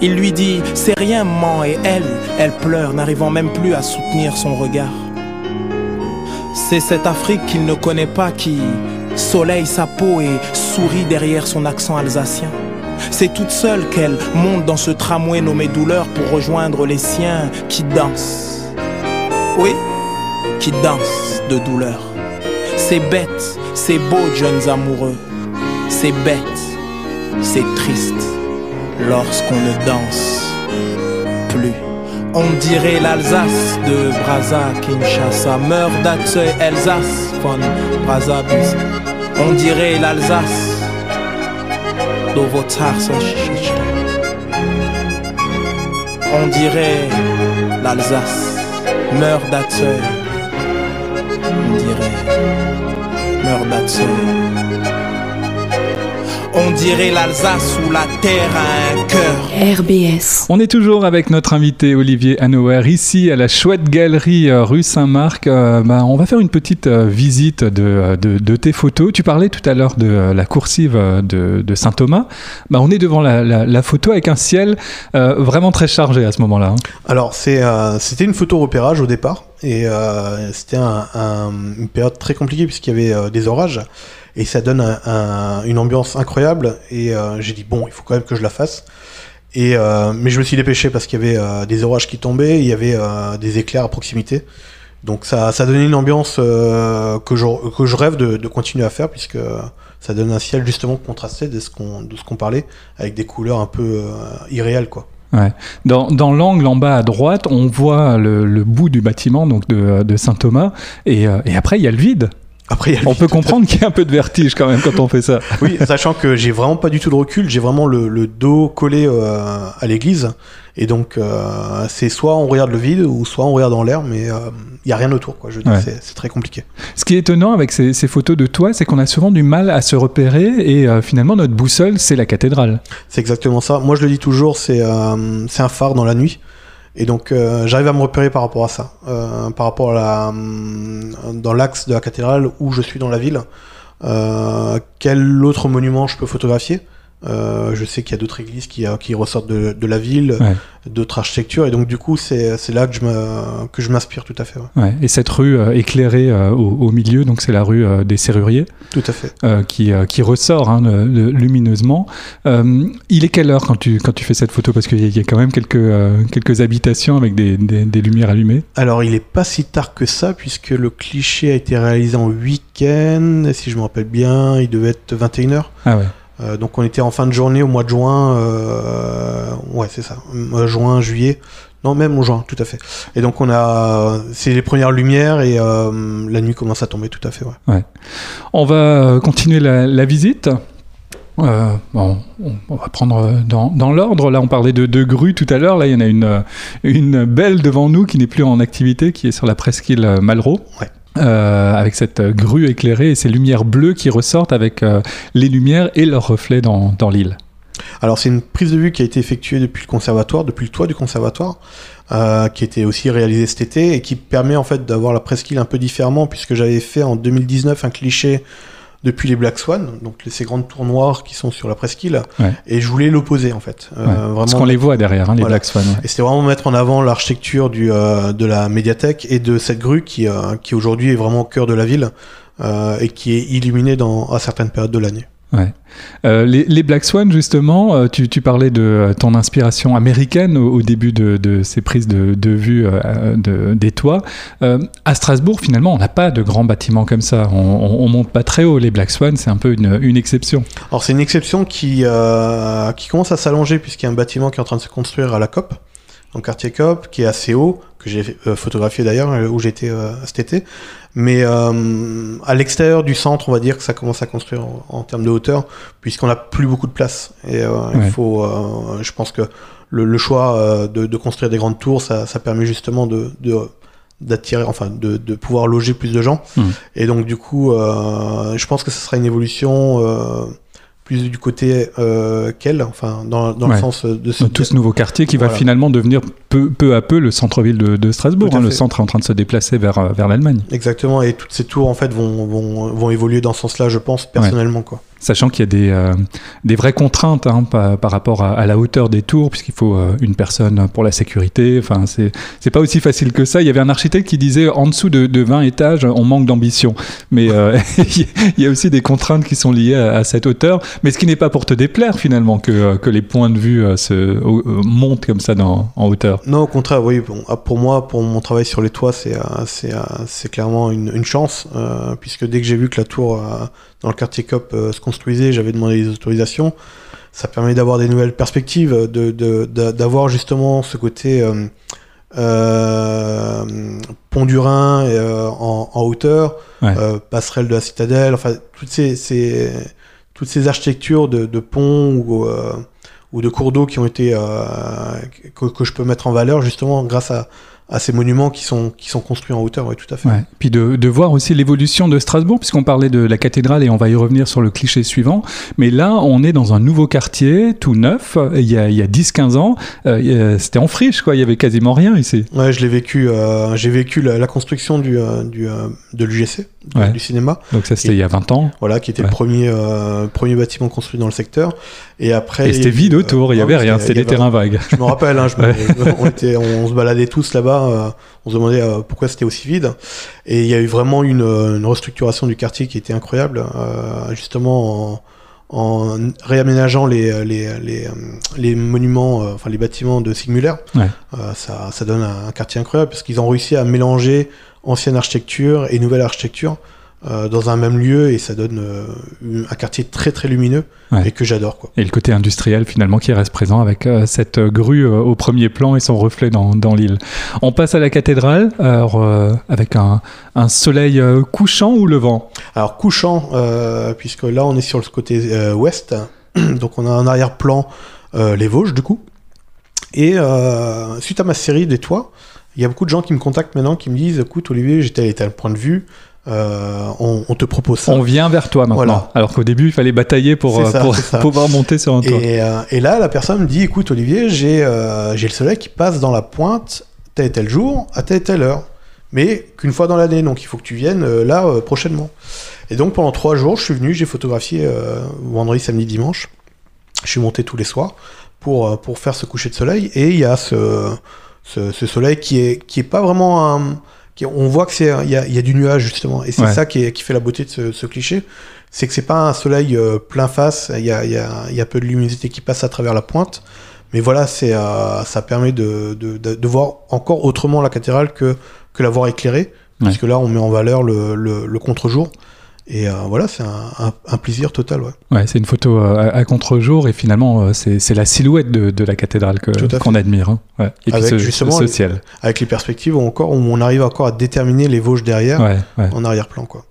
Il lui dit C'est rien, maman, et elle, elle pleure, n'arrivant même plus à soutenir son regard. C'est cette Afrique qu'il ne connaît pas qui soleille sa peau et sourit derrière son accent alsacien. C'est toute seule qu'elle monte dans ce tramway nommé douleur pour rejoindre les siens qui dansent. Oui, qui dansent de douleur. C'est bête, c'est beau, jeunes amoureux. C'est bête, c'est triste lorsqu'on ne danse plus. On dirait l'Alsace de Brazza, Kinshasa, Mördatse, Elsace von Brazza bis. On dirait l'Alsace do On dirait l'Alsace, Mördatse. On dirait Mördatse. On dirait l'Alsace où la terre a un cœur. RBS. On est toujours avec notre invité Olivier Hanower ici à la chouette galerie euh, rue Saint-Marc. Euh, bah, on va faire une petite euh, visite de, de, tes photos. Tu parlais tout à l'heure de la coursive de, de Saint-Thomas. Bah, on est devant la, la, photo avec un ciel vraiment très chargé à ce moment-là. Hein. Alors c'était une photo repérage au départ et c'était une période très compliquée puisqu'il y avait des orages et ça donne une ambiance incroyable. Et euh, j'ai dit bon, il faut quand même que je la fasse. Et euh, mais je me suis dépêché parce qu'il y avait euh, des orages qui tombaient, il y avait des éclairs à proximité. Donc ça, ça donnait une ambiance que, je, que je rêve de, continuer à faire puisque ça donne un ciel justement contrasté de ce qu'on parlait avec des couleurs un peu irréelles quoi. Dans, l'angle en bas à droite, on voit le, bout du bâtiment donc de, Saint Thomas et après il y a le vide. Après, on peut comprendre qu'il y a un peu de vertige quand même quand on fait ça. Oui, sachant que j'ai vraiment pas du tout de recul, j'ai vraiment le, dos collé euh, à l'église, et donc euh, c'est soit on regarde le vide ou soit on regarde en l'air, mais il euh, y a rien autour, quoi. Je dis, c'est très compliqué. Ce qui est étonnant avec ces, ces photos de toi, c'est qu'on a souvent du mal à se repérer, et finalement notre boussole, c'est la cathédrale. C'est exactement ça. Moi, je le dis toujours, c'est c'est un phare dans la nuit. Et donc euh, j'arrive à me repérer par rapport à ça, euh, par rapport à la, euh, dans l'axe de la cathédrale où je suis dans la ville. quel autre monument je peux photographier? Euh, je sais qu'il y a d'autres églises qui, euh, qui ressortent de, de la ville, d'autres architectures, et donc du coup c'est là que je me, que je m'inspire tout à fait. Ouais. Et cette rue euh, éclairée au, au, milieu, donc c'est la rue des Serruriers. Tout à fait. qui, qui ressort hein, lumineusement. il est quelle heure quand tu, quand tu fais cette photo? Parce qu'il y, a quand même quelques, quelques habitations avec des, des, des, lumières allumées. Alors il est pas si tard que ça, puisque le cliché a été réalisé en week-end, si je me rappelle bien, il devait être 21h. Ah ouais. Euh, donc on était en fin de journée au mois de juin, euh, ouais c'est ça, euh, juin, juillet, non même au juin, tout à fait. Et donc on a, c'est les premières lumières et la nuit commence à tomber, tout à fait. Ouais. On va continuer la, visite. Euh, bon, on, va prendre dans, dans l'ordre. Là, on parlait de, de grues tout à l'heure. Là, il y en a une, une belle devant nous qui n'est plus en activité, qui est sur la presqu'île Malraux. Ouais. Euh, avec cette grue éclairée et ces lumières bleues qui ressortent avec euh, les lumières et leurs reflets dans, dans l'île. Alors c'est une prise de vue qui a été effectuée depuis le conservatoire, depuis le toit du conservatoire, euh, qui était aussi réalisée cet été et qui permet en fait d'avoir la presqu'île un peu différemment puisque j'avais fait en 2019 un cliché depuis les Black Swan, donc ces grandes tours noires qui sont sur la presqu'île, Ouais. et je voulais l'opposer en fait. Euh, Ouais. Parce vraiment qu'on les voit derrière, hein, les Voilà. Black Swan. ouais. Et c'était vraiment mettre en avant l'architecture du, euh, de la médiathèque et de cette grue qui, euh, qui aujourd'hui est vraiment au cœur de la ville euh, et qui est illuminée dans, à certaines périodes de l'année. Ouais. Euh, les, Black Swan, justement, euh, tu, parlais de euh, ton inspiration américaine au, début de, ces prises de, vue de, des toits. À Strasbourg, finalement, on n'a pas de grands bâtiments comme ça. On, on monte pas très haut. Les Black Swan, c'est un peu une, une exception. Alors c'est une exception qui, qui commence à s'allonger puisqu'il y a un bâtiment qui est en train de se construire à la COP, le quartier COP, qui est assez haut, que j'ai euh, photographié d'ailleurs, euh, où j'étais euh, cet été. Mais euh, à l'extérieur du centre, on va dire que ça commence à construire en, en termes de hauteur, puisqu'on n'a plus beaucoup de place. Et euh, Ouais. il faut, euh, je pense que le, le choix de, de construire des grandes tours, ça, ça permet justement de, de d'attirer, enfin, de, de pouvoir loger plus de gens. Mhm. Et donc du coup, euh, je pense que ce sera une évolution euh, plus du côté euh, qu'elle, enfin, dans, dans Ouais. le sens de ce tout ce nouveau quartier qui va finalement devenir peu, peu à peu le centre-ville de, de Strasbourg. Hein. Le centre est en train de se déplacer vers, euh, vers l'Allemagne. Exactement, et toutes ces tours en fait vont, vont, vont évoluer dans ce sens-là, je pense, personnellement. Quoi. Sachant qu'il y a des, euh, des vraies contraintes hein, par, par rapport à, la hauteur des tours, puisqu'il faut euh, une personne pour la sécurité. Enfin, c'est pas aussi facile que ça. Il y avait un architecte qui disait en dessous de, de 20 étages, on manque d'ambition. Mais euh, il y a aussi des contraintes qui sont liées à, cette hauteur. Mais ce qui n'est pas pour te déplaire finalement que, que les points de vue se, montent comme ça dans, en hauteur. Non, au contraire, oui. Ah, pour moi, pour mon travail sur les toits, c'est clairement une, chance, puisque dès que j'ai vu que la tour dans le quartier COP se construisait, j'avais demandé les autorisations. Ça permet d'avoir des nouvelles perspectives, de de- de- d'avoir justement ce côté euh, euh, pont du Rhin euh, en, en hauteur, Ouais. passerelle de la citadelle, enfin toutes ces, ces toutes ces architectures de, de ponts ou ou de cours d'eau qui ont été que, que je peux mettre en valeur justement grâce à, à ces monuments qui sont qui sont construits en hauteur, oui, tout à fait. Ouais. Puis de, de voir aussi l'évolution de Strasbourg, puisqu'on parlait de la cathédrale et on va y revenir sur le cliché suivant. Mais là, on est dans un nouveau quartier, tout neuf, il y a, il y a 10-15 ans. Euh, C'était en friche, quoi. Il y avait quasiment rien ici. Ouais, je l'ai vécu. euh, j'ai vécu la, la construction du, euh, du de l'UGC, du, Ouais. du cinéma, Donc ça, c'était il y a 20 ans. voilà, qui était Ouais. le premier premier bâtiment construit dans le secteur. Et après, Et c'était vide autour, il y ah avait rien, c'était- des terrains vagues. Je me rappelle, hein, je me- Ouais. on, était, on, on se baladait tous là-bas, euh, on se demandait euh, pourquoi c'était aussi vide. Et il y a eu vraiment une, euh, une restructuration du quartier qui était incroyable, justement en, en réaménageant les, les, les, les monuments, euh, enfin les bâtiments de Sigmuller. Ouais. Euh, ça, ça donne un, un quartier incroyable parce qu'ils ont réussi à mélanger ancienne architecture et nouvelle architecture. Euh, dans un même lieu et ça donne euh, un quartier très très lumineux Ouais. et que j'adore quoi. Et le côté industriel finalement qui reste présent avec euh, cette grue au premier plan et son reflet dans, dans l'île. On passe à la cathédrale, alors avec un, un soleil couchant ou levant? Alors couchant, puisque là on est sur le côté ouest, donc on a en arrière-plan les Vosges du coup. Et suite à ma série des toits, il y a beaucoup de gens qui me contactent maintenant qui me disent écoute Olivier, j'étais à tel point de vue, euh, on, on te propose ça. On vient vers toi maintenant. Voilà. Alors qu'au début, il fallait batailler pour, euh, ça, pour pouvoir monter sur un toit. Et, euh, et là, la personne me dit écoute Olivier, j'ai euh, le soleil qui passe dans la pointe tel et tel jour, à telle et telle heure. Mais qu'une fois dans l'année, donc il faut que tu viennes là prochainement. Et donc pendant trois jours, je suis venu, j'ai photographié vendredi, samedi, dimanche. Je suis monté tous les soirs pour, pour faire ce coucher de soleil. Et il y a ce, ce, ce soleil qui est, qui est pas vraiment un. On voit que c'est il y a, il y a du nuage justement. Et c'est Ouais. ça qui, est- qui fait la beauté de ce, ce cliché. C'est que c'est pas un soleil euh, plein face. Il y a, il y, a, il y a peu de luminosité qui passe à travers la pointe. Mais voilà, c'est euh, ça permet de, de, de, de voir encore autrement la cathédrale que, que la voir éclairée. Ouais. Puisque là, on met en valeur le, le, le contre-jour. Et euh, voilà, c'est un, un, un plaisir total. Ouais. Ouais, c'est une photo euh, à, à contre-jour et finalement, euh, c'est la silhouette de, de la cathédrale qu'on admire. hein. Ouais. Et puis Avec ce, justement ce ciel. Avec les perspectives où, encore, où on arrive encore à déterminer les Vosges derrière Ouais, en arrière-plan. quoi.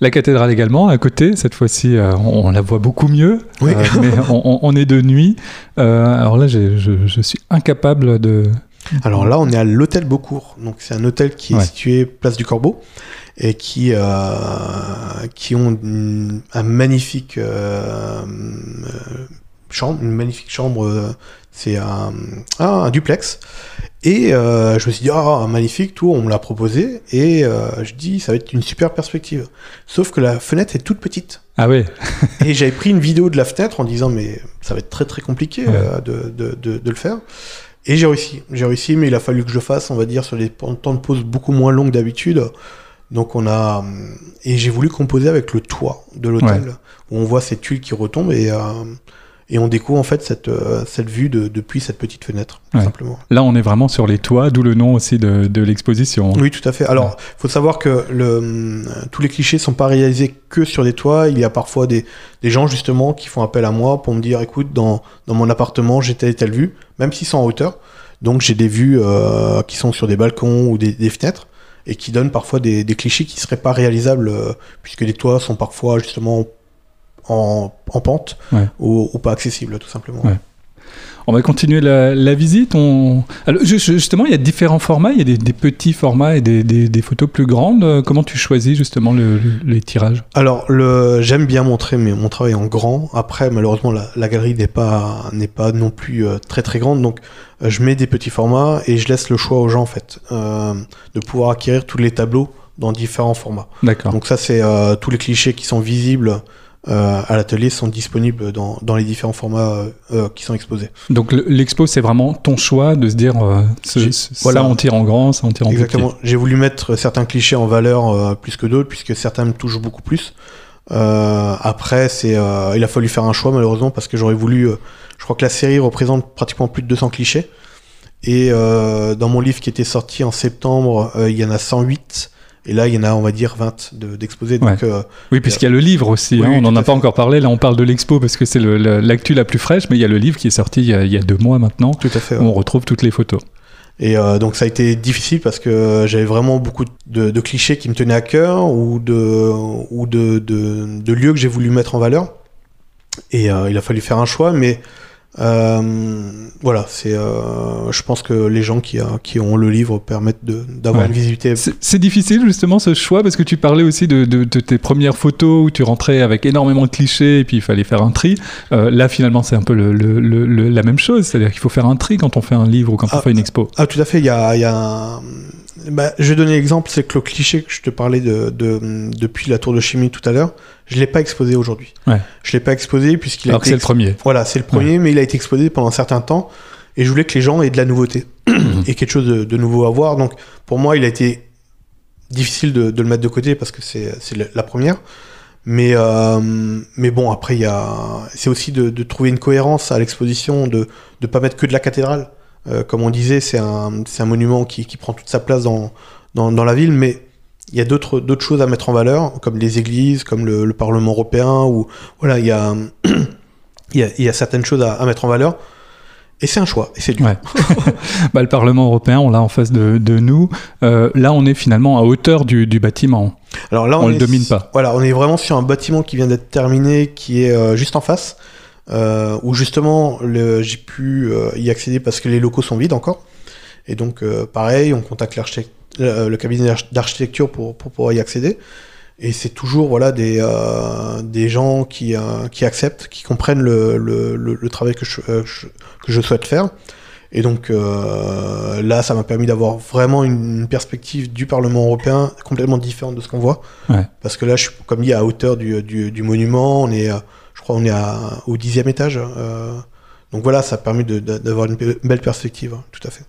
La cathédrale également, à côté, cette fois-ci, euh, on, on la voit beaucoup mieux, Oui. euh, mais on, est de nuit. Euh, alors là, je, je suis incapable de... Alors là, on est à l'hôtel Beaucourt. Donc c'est un hôtel qui est Ouais. situé place du Corbeau et qui euh, qui ont une- un magnifique euh, euh, chambre, une magnifique chambre. c'est un, ah, un duplex. Et euh, je me suis dit ah magnifique tout, on me l'a proposé et euh, je dis ça va être une super perspective. Sauf que la fenêtre est toute petite. Ah ouais, Et j'avais pris une vidéo de la fenêtre en disant mais ça va être très très compliqué Ouais. euh, de, de, de, de le faire. Et j'ai réussi, j'ai réussi, mais il a fallu que je le fasse, on va dire, sur des temps de pause beaucoup moins longs que d'habitude. Donc on a et j'ai voulu composer avec le toit de l'hôtel où on voit ces tuiles qui retombent et euh, et on découvre en fait cette euh, cette vue de, depuis cette petite fenêtre tout Ouais. simplement. là on est vraiment sur les toits, d'où le nom aussi de, de l'exposition. Oui, tout à fait. Alors, faut savoir que le, hum, tous les clichés sont pas réalisés que sur des toits. Il y a parfois des, des gens justement qui font appel à moi pour me dire, écoute, dans, dans mon appartement, j'ai telle et telle vue, même s'ils sont en hauteur. Donc, j'ai des vues euh, qui sont sur des balcons ou des, des fenêtres et qui donnent parfois des, des clichés qui seraient pas réalisables euh, puisque les toits sont parfois justement en, en pente Ouais. ou, ou pas accessibles, tout simplement. Ouais. On va continuer la, la visite. On... Alors, justement, il y a différents formats. Il y a des, des petits formats et des, des- des photos plus grandes. Euh, Comment tu choisis justement le- le- les tirages? Alors, j'aime bien montrer mes- mon travail en grand. Après, malheureusement, la, la galerie n'est pas, non plus euh, très très grande. Donc, euh, je mets des petits formats et je laisse le choix aux gens, en fait, euh, de pouvoir acquérir tous les tableaux dans différents formats. D'accord. Donc, ça, c'est euh, tous les clichés qui sont visibles euh, à l'atelier sont disponibles dans, dans les différents formats euh, euh, qui sont exposés. Donc le- l'expo, c'est vraiment ton choix de se dire euh, ce- J'ai- ce- voilà. ça on tire en grand, ça on tire en petit. Exactement. J'ai voulu mettre certains clichés en valeur euh, plus que d'autres, puisque certains me touchent beaucoup plus. Euh, après, c'est, euh, il a fallu faire un choix malheureusement parce que j'aurais voulu. euh, je crois que la série représente pratiquement plus de 200 clichés. Et euh, dans mon livre qui était sorti en septembre, euh, il y en a 108. Et là, il y en a, on va dire, 20 de- d'exposés. Donc, euh, Oui, puisqu'il y a le livre aussi. Oui, hein, oui, on n'en a pas encore parlé. Là, on parle de l'expo parce que c'est l'actu la plus fraîche, mais il y a le livre qui est sorti il y a, il y a deux mois maintenant, tout à fait. où on retrouve toutes les photos. Et euh, donc ça a été difficile parce que j'avais vraiment beaucoup de, de clichés qui me tenaient à cœur ou de, ou de, de, de lieux que j'ai voulu mettre en valeur. Et euh, il a fallu faire un choix, mais euh, voilà, c'est, euh, je pense que les gens qui, euh, qui ont le livre permettent d'avoir Ouais. une visibilité. C'est difficile justement ce choix parce que tu parlais aussi de, de- de tes premières photos où tu rentrais avec énormément de clichés et puis il fallait faire un tri. Euh, là, finalement, c'est un peu le- le- le- la même chose. C'est-à-dire qu'il faut faire un tri quand on fait un livre ou quand on Ah, fait une expo. Ah, tout à fait. Il y a, il y a un- bah, je vais donner l'exemple, c'est que le cliché que je te parlais de, de- depuis la tour de chimie tout à l'heure, je l'ai pas exposé aujourd'hui. Ouais. Je l'ai pas exposé puisqu'il a Alors été c'est le premier. Voilà, c'est le premier, mais il a été exposé pendant un certain temps. Et je voulais que les gens aient de la nouveauté et quelque chose de, de nouveau à voir. Donc, pour moi, il a été difficile de, de le mettre de côté parce que c'est c'est la- première. Mais, euh, mais bon, après, y a, c'est aussi de, de trouver une cohérence à l'exposition, de ne pas mettre que de la cathédrale. Euh, comme on disait, c'est un, c'est un monument qui, qui prend toute sa place dans, dans, dans la ville, mais il y a d'autres, d'autres choses à mettre en valeur, comme les églises, comme le, le Parlement européen, ou voilà, il y a, il y a, il y a certaines choses à, à mettre en valeur. Et c'est un choix, et c'est dur. Ouais. Bah, le Parlement européen, on l'a en face de, de nous. Euh, là, on est finalement à hauteur du, du bâtiment. Alors là, On le est- domine pas. Voilà, on est vraiment sur un bâtiment qui vient d'être terminé, qui est euh, juste en face, euh, où justement le- j'ai pu y accéder parce que les locaux sont vides encore. Et donc, pareil, on contacte l'architecte- euh, le cabinet d'arch- d'architecture pour, pour pouvoir y accéder. Et c'est toujours voilà des, euh, des gens qui, euh, qui acceptent, qui comprennent le, le, le, travail que je, je- que je souhaite faire. Et donc euh, là, ça m'a permis d'avoir vraiment une perspective du Parlement européen complètement différente de ce qu'on voit. Ouais. Parce que là, je suis comme dit à hauteur du, du, du monument. On est, je crois, on est à, au dixième étage. euh, donc voilà, ça a permis d'avoir une be- belle perspective, hein, tout à fait.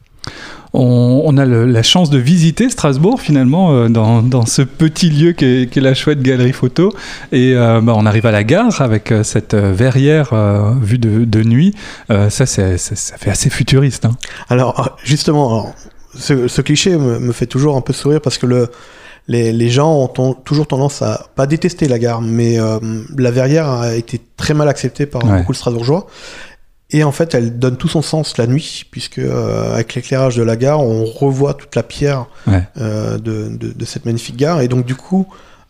On, on a le- la chance de visiter Strasbourg finalement euh, dans, dans ce petit lieu qu'est qu'est la chouette galerie photo. Et euh, bah, on arrive à la gare avec euh, cette verrière euh, vue de, de nuit. Euh, ça, c'est- ça, ça fait assez futuriste. hein. Alors justement, alors, ce, ce cliché me, me fait toujours un peu sourire parce que le, les, les gens ont ton- toujours tendance à pas détester la gare, mais euh, la verrière a été très mal acceptée par Ouais. beaucoup de Strasbourgeois. Et en fait, elle donne tout son sens la nuit, puisque euh, avec l'éclairage de la gare, on revoit toute la pierre Ouais. euh, de, de- de cette magnifique gare. Et donc, du coup,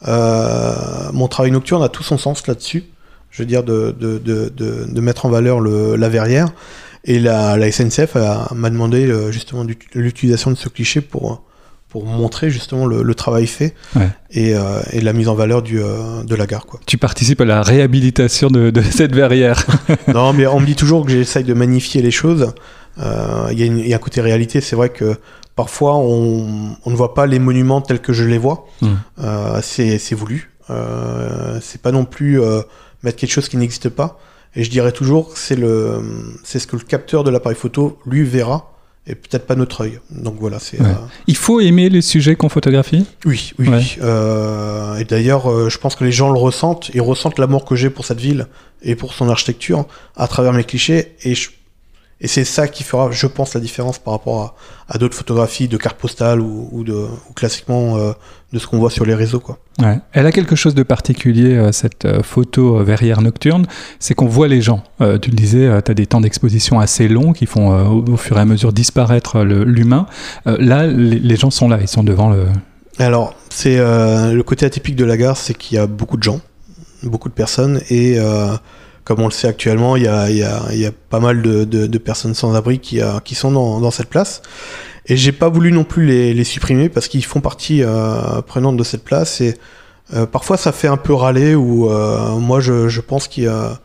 euh, mon travail nocturne a tout son sens là-dessus. Je veux dire, de, de, mettre en valeur le, la verrière. Et la, la SNCF m'a demandé justement l'utilisation de ce cliché pour, pour montrer justement le, le travail fait Ouais. et, euh, et la mise en valeur du, euh, de la gare. Quoi. Tu participes à la réhabilitation de, de cette verrière. non, mais on me dit toujours que j'essaye de magnifier les choses. Euh, Il y, a y un côté réalité. C'est vrai que parfois on, on ne voit pas les monuments tels que je les vois. Mm. Euh, c'est voulu. C'est pas non plus mettre quelque chose qui n'existe pas. Et je dirais toujours que c'est ce que le capteur de l'appareil photo lui verra et peut-être pas notre œil. Donc voilà, c'est. Ouais. euh, Il faut aimer les sujets qu'on photographie? Oui, oui. Ouais. Euh, et d'ailleurs, euh, je pense que les gens le ressentent. Ils ressentent l'amour que j'ai pour cette ville et pour son architecture à travers mes clichés. Et, je- et c'est ça qui fera, je pense, la différence par rapport à, à d'autres photographies de cartes postales ou, ou de, ou classiquement euh, de ce qu'on voit sur les réseaux. Quoi. Ouais. Elle a quelque chose de particulier, euh, cette euh, photo verrière nocturne, c'est qu'on voit les gens. Tu le disais, tu as des temps d'exposition assez longs qui font au, au fur et à mesure disparaître l'humain. Là, les, les gens sont là, ils sont devant le... Alors, c'est le côté atypique de la gare, c'est qu'il y a beaucoup de gens, beaucoup de personnes, et comme on le sait actuellement, il y a, y a- y a pas mal de, de- de personnes sans abri qui, euh, qui sont dans, dans cette place. Et j'ai pas voulu non plus les, les supprimer parce qu'ils font partie euh, prenante de cette place. Et euh, parfois, ça fait un peu râler. Ou euh, moi, je, je pense qu'il y a,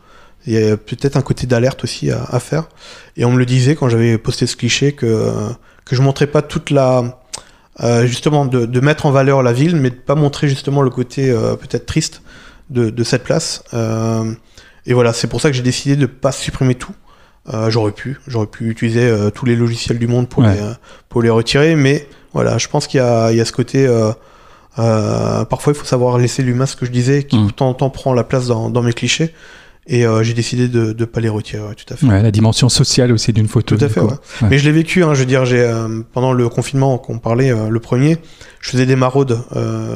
il y a peut-être un côté d'alerte aussi à, à faire. Et on me le disait quand j'avais posté ce cliché que que je montrais pas toute la euh, justement de, de mettre en valeur la ville, mais de pas montrer justement le côté euh, peut-être triste de, de cette place. Euh, et voilà, c'est pour ça que j'ai décidé de pas supprimer tout. Euh, j'aurais pu, j'aurais pu utiliser euh, tous les logiciels du monde pour, Ouais. les, euh, pour les retirer, mais voilà, je pense qu'il y a, il y a ce côté. euh, parfois, il faut savoir laisser l'humain, ce que je disais, qui Mm. de temps en temps prend la place dans, dans mes clichés. Et euh, j'ai décidé de ne pas les retirer, ouais, tout à fait. Ouais, la dimension sociale aussi d'une photo. Tout à fait, ouais. Mais je l'ai vécu, hein, je veux dire, j'ai euh, pendant le confinement qu'on parlait, le premier, je faisais des maraudes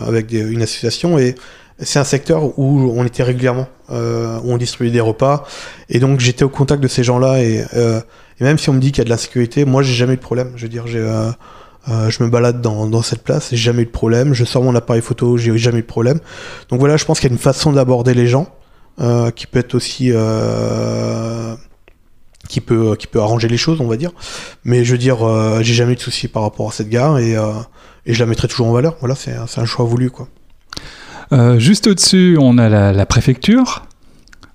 avec des- une association et c'est un secteur où on était régulièrement, euh, où on distribuait des repas et donc j'étais au contact de ces gens-là et, euh, et même si on me dit qu'il y a de l'insécurité, moi j'ai jamais eu de problème. Je veux dire, euh, je me balade dans, cette place, j'ai jamais eu de problème. Je sors mon appareil photo, j'ai jamais eu de problème. Donc voilà, je pense qu'il y a une façon d'aborder les gens qui peut être aussi qui peut arranger les choses, on va dire. Mais je veux dire, j'ai jamais eu de soucis par rapport à cette gare et et je la mettrai toujours en valeur. Voilà, c'est un- c'est un choix voulu quoi. Euh, juste au-dessus, on a la, la préfecture.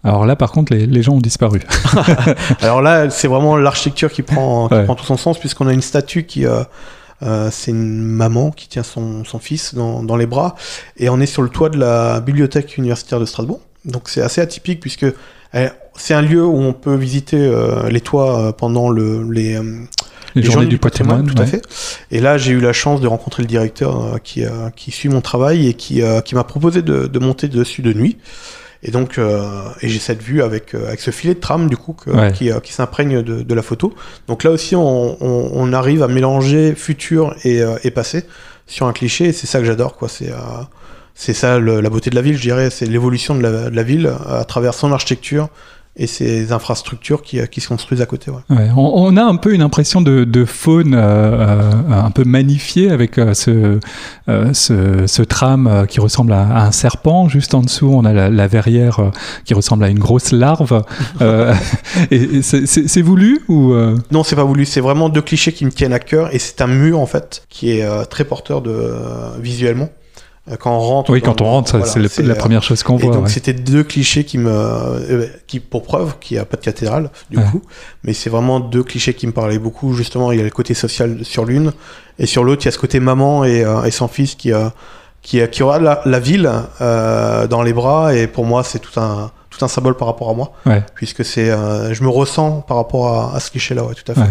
Alors là, par contre, les, les gens ont disparu. Alors là, c'est vraiment l'architecture qui prend qui Ouais. prend tout son sens puisqu'on a une statue qui euh, euh, c'est une maman qui tient son, son fils dans, dans les bras et on est sur le toit de la bibliothèque universitaire de Strasbourg. Donc c'est assez atypique puisque euh, c'est un lieu où on peut visiter les toits pendant le, les, euh, Les, journées, du patrimoine. tout à fait. Et là, j'ai eu la chance de rencontrer le directeur euh, qui, euh, qui suit mon travail et qui, euh, qui m'a proposé de, de monter dessus de nuit. Et donc, euh, et j'ai cette vue avec, euh, avec ce filet de trame du coup que- Ouais. qui, euh, qui s'imprègne de, de la photo. Donc là aussi, on, on, on arrive à mélanger futur et, euh, et passé sur un cliché. Et c'est ça que j'adore, quoi. C'est euh, c'est ça le- la beauté de la ville, je dirais. C'est l'évolution de la, de la ville à travers son architecture et ses infrastructures qui, qui se construisent à côté. Ouais. Ouais, on, on a un peu une impression de, de faune euh, euh, un peu magnifiée avec euh, ce, euh, ce, ce tram euh, qui ressemble à, à un serpent. Juste en dessous, on a la, la verrière euh, qui ressemble à une grosse larve. Euh, et et c'est- voulu ou euh, Non, c'est pas voulu. C'est vraiment deux clichés qui me tiennent à cœur et c'est un mur en fait qui est euh, très porteur de euh, visuellement. Euh, Quand on rentre. Oui, quand on rentre, voilà, c'est la euh, première chose qu'on voit. donc ouais. c'était deux clichés qui me, euh, qui pour preuve qu'il n'y a pas de cathédrale du Ouais. coup, mais c'est vraiment deux clichés qui me parlaient beaucoup. Justement, il y a le côté social sur l'une et sur l'autre il y a ce côté maman et, et son fils qui qui, qui aura la, la ville euh, dans les bras et pour moi c'est tout un tout un symbole par rapport à moi Ouais. puisque c'est euh, je me ressens par rapport à, à ce cliché là ouais tout à fait.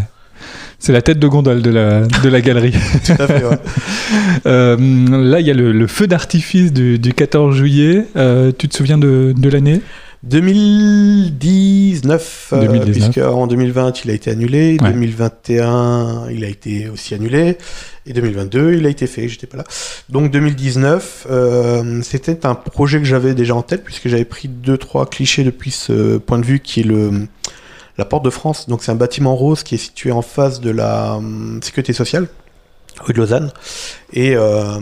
C'est la tête de gondole de la, de la galerie. tout à fait ouais. Euh, là, il y a le, le feu d'artifice du, du 14 juillet. Euh, tu te souviens de, de l'année? 2019, euh, 2019. puisque en 2020 il a été annulé, Ouais. 2021 il a été aussi annulé, et 2022 il a été fait, j'étais pas là. Donc 2019, euh, c'était un projet que j'avais déjà en tête, puisque j'avais pris deux trois clichés depuis ce point de vue qui est le la Porte de France. Donc c'est un bâtiment rose qui est situé en face de la hum, sécurité sociale, rue de Lausanne. Et euh,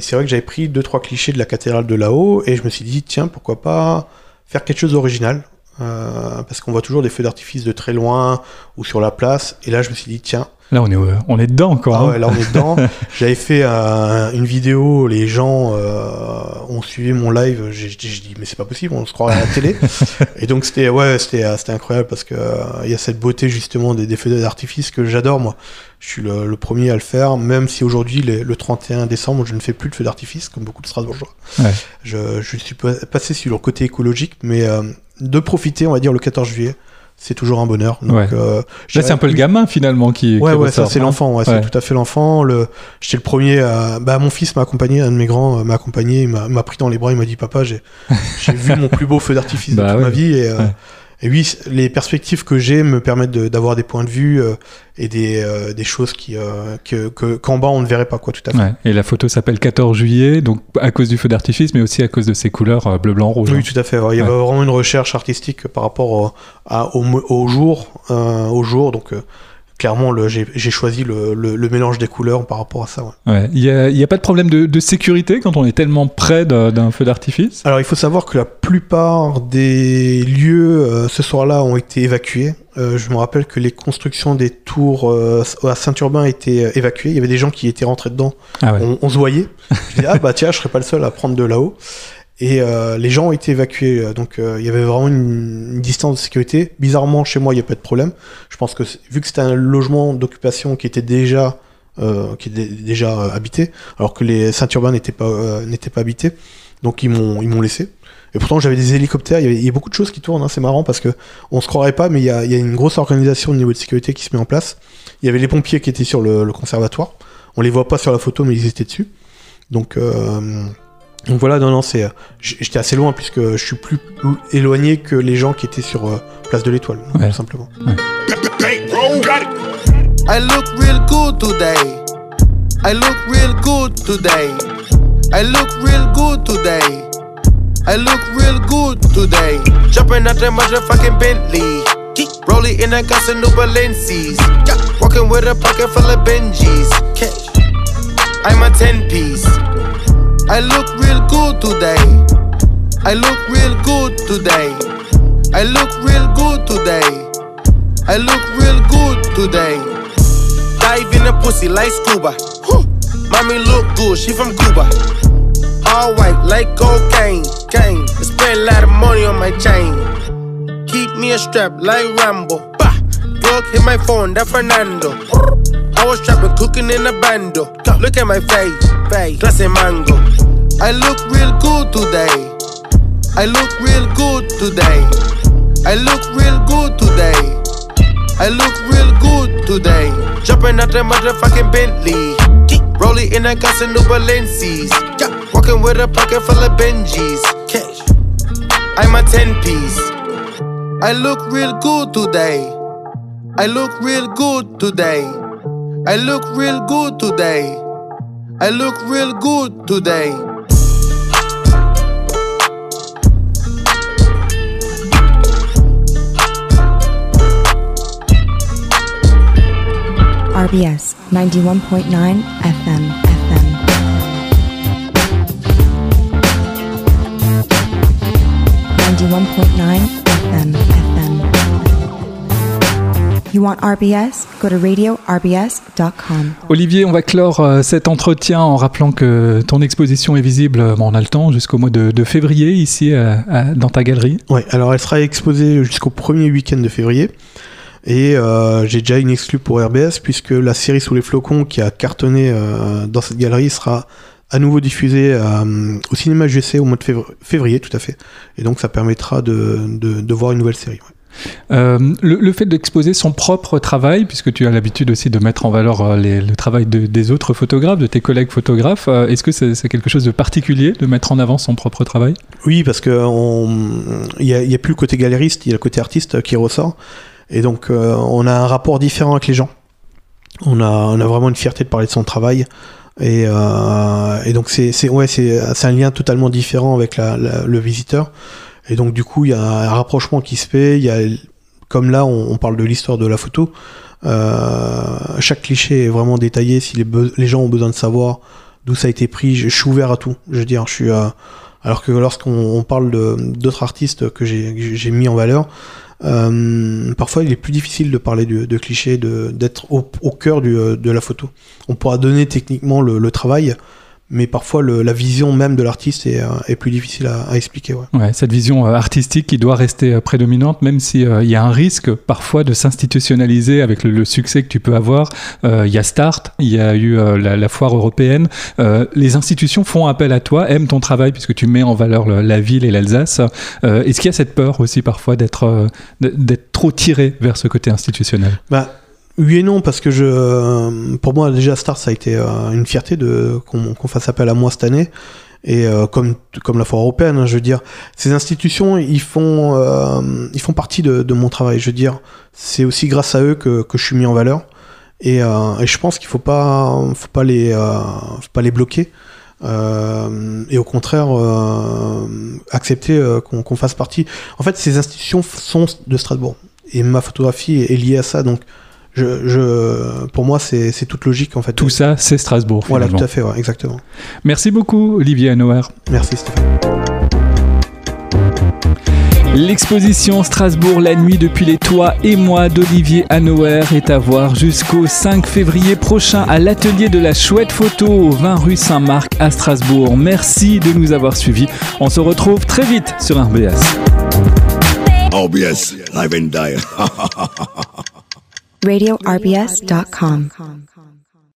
c'est vrai que j'avais pris deux trois clichés de la cathédrale de là-haut et je me suis dit tiens pourquoi pas faire quelque chose d'original. Euh, parce qu'on voit toujours des feux d'artifice de très loin ou sur la place. Et là, je me suis dit, tiens, Là, on est, euh, on est dedans, quoi. ah hein. ouais, là on est dedans. J'avais fait euh, une vidéo, les gens euh, ont suivi mon live. J'ai dit mais c'est pas possible, on se croirait à la télé. Et donc c'était ouais, c'était incroyable parce que il y a cette beauté justement des, des feux d'artifice que j'adore moi. Je suis le, le premier à le faire, même si aujourd'hui le 31 décembre je ne fais plus de feux d'artifice comme beaucoup de Strasbourgeois. Ouais. Je, je suis pas- passé sur le côté écologique, mais euh, de profiter, on va dire le 14 juillet, c'est toujours un bonheur. Donc, Ouais. euh, Là, c'est un peu le gamin, finalement, qui. Ouais, qui ouais, ça c'est hein. l'enfant, ouais, c'est tout à fait l'enfant. Le... J'étais le premier à... Bah, mon fils m'a accompagné, un de mes grands euh, m'a accompagné, il m'a m'a pris dans les bras, il m'a dit Papa, j'ai j'ai vu mon plus beau feu d'artifice Bah de toute ouais. ma vie. Et, euh. Et oui, les perspectives que j'ai me permettent de- d'avoir des points de vue euh, et des, euh, des choses qui, euh, que que- qu'en bas on ne verrait pas, quoi, tout à fait. Ouais. Et la photo s'appelle 14 juillet, donc à cause du feu d'artifice, mais aussi à cause de ses couleurs bleu, blanc, rouge. Oui, hein. tout à fait. ouais. Il y avait vraiment une recherche artistique par rapport au, à- au, jour, au jour. Donc, clairement, j'ai choisi le, le- le mélange des couleurs par rapport à ça. Ouais. Il n'y a, pas de problème de, de sécurité quand on est tellement près d'un feu d'artifice? Alors, il faut savoir que la plupart des lieux euh, ce soir-là ont été évacués. Euh, je me rappelle que les constructions des tours euh, à Saint-Urbain étaient évacuées. Il y avait des gens qui étaient rentrés dedans. Ah ouais. On, on se voyait. Je ah bah tiens, je serais pas le seul à prendre de là-haut. Et euh, les gens ont été évacués. euh, Donc, euh, il y avait vraiment une, une distance de sécurité. Bizarrement, chez moi, il n'y a pas de problème. Je pense que vu que c'était un logement d'occupation qui était déjà euh, qui était déjà euh, habité, alors que les Saint-Urbain n'étaient pas euh, n'étaient pas habités, donc ils m'ont ils m'ont laissé. Et pourtant, j'avais des hélicoptères. Il y, avait, y a beaucoup de choses qui tournent. hein, c'est marrant parce que on se croirait pas, mais il y a, il y a une grosse organisation au niveau de sécurité qui se met en place. Il y avait les pompiers qui étaient sur le, le conservatoire. On les voit pas sur la photo, mais ils étaient dessus. Donc, euh, donc voilà, non, non, c'est. euh, J'étais assez loin puisque je suis plus éloigné que les gens qui étaient sur euh, Place de l'Étoile, Ouais. tout simplement. I look real good today. I look real good today. I look real good today. I look real good today. Jumping out the motherfucking Bentley. Rolling in a got some new Balenci's. Walking with a pocket full of Benjis. I'm a 10 piece. I look real good today. I look real good today. I look real good today. I look real good today. Dive in the pussy like scuba. Mommy look good, she from Cuba. All white like cocaine, gang. I spend a lot of money on my chain. Keep me a strap like Rambo. Bah. Plug hit my phone, that Fernando. I was trapping, cooking in a bando. Look at my face, face, classy mango. I look real good today. I look real good today. I look real good today. I look real good today. Jumping out the motherfucking Bentley. Rolling in a got new Balenci's. Walking with a pocket full of Benjis. Cash. I'm a 10 piece. I look real good today. I look real good today. I look real good today. I look real good today. RBS 91.9 FM FM. Ninety-one point nine FM FM. You want RBS? Go to radiorbs.com. Olivier, on va clore euh, cet entretien en rappelant que ton exposition est visible, euh, bon, on a le temps, jusqu'au mois de, de février ici euh, à- dans ta galerie. Ouais, alors elle sera exposée jusqu'au premier week-end de février. Et euh, j'ai déjà une exclue pour RBS, puisque la série Sous les flocons qui a cartonné euh, dans cette galerie sera à nouveau diffusée euh, au cinéma JC au mois de février, février, tout à fait. Et donc ça permettra de, de, de voir une nouvelle série. ouais. Euh, le, fait d'exposer son propre travail, puisque tu as l'habitude aussi de mettre en valeur euh, le travail de- des autres photographes, de tes collègues photographes, euh, est-ce que c'est quelque chose de particulier de mettre en avant son propre travail? Oui, parce que on- il n'y a, a plus le côté galériste, il y a le côté artiste qui ressort. Et donc, on a un rapport différent avec les gens. On a, vraiment une fierté de parler de son travail. Et, donc, c'est ouais, un lien totalement différent avec le visiteur. Et donc, du coup, il y a un rapprochement qui se fait. Y a, comme là, on, parle de l'histoire de la photo. Euh, chaque cliché est vraiment détaillé. Si les, gens ont besoin de savoir d'où ça a été pris, je, suis ouvert à tout. Je veux dire, je suis. euh, alors que lorsqu'on on parle d'autres artistes que j'ai mis en valeur, euh, parfois il est plus difficile de parler de, de clichés, d'être au, cœur de la photo. On pourra donner techniquement le travail, mais parfois le- la vision même de l'artiste est, euh, est plus difficile à, à expliquer. Ouais. Ouais, cette vision euh, artistique qui doit rester euh, prédominante, même si euh, il y a un risque parfois de s'institutionnaliser avec le, le succès que tu peux avoir. Euh, Il y a Start, il y a eu euh, la, la foire européenne. Les institutions font appel à toi, aiment ton travail puisque tu mets en valeur le- la ville et l'Alsace. Est-ce qu'il y a cette peur aussi parfois d'être d'être trop tiré vers ce côté institutionnel? Bah, oui et non, parce que je, euh, pour moi déjà Star, ça a été euh, une fierté de qu'on fasse appel à moi cette année. Et euh, comme comme la foire européenne, hein, je veux dire, ces institutions, ils font euh, ils font partie de, de mon travail. Je veux dire, c'est aussi grâce à eux que, que je suis mis en valeur. Et, euh, et je pense qu'il faut pas faut pas les euh, faut pas les bloquer. Et au contraire accepter qu'on fasse partie. En fait, ces institutions sont de Strasbourg et ma photographie est liée à ça. Donc, je, je, pour moi, c'est toute logique en fait. Tout ça, c'est Strasbourg. Voilà, tout à fait, ouais, exactement. Merci beaucoup, Olivier Hanauer. Merci Stéphane. L'exposition Strasbourg la nuit depuis les toits et moi d'Olivier Hanauer est à voir jusqu'au 5 février prochain à l'atelier de la chouette photo au 20 rue Saint-Marc à Strasbourg. Merci de nous avoir suivis. On se retrouve très vite sur RBS. OBS, live and die. RadioRBS.com.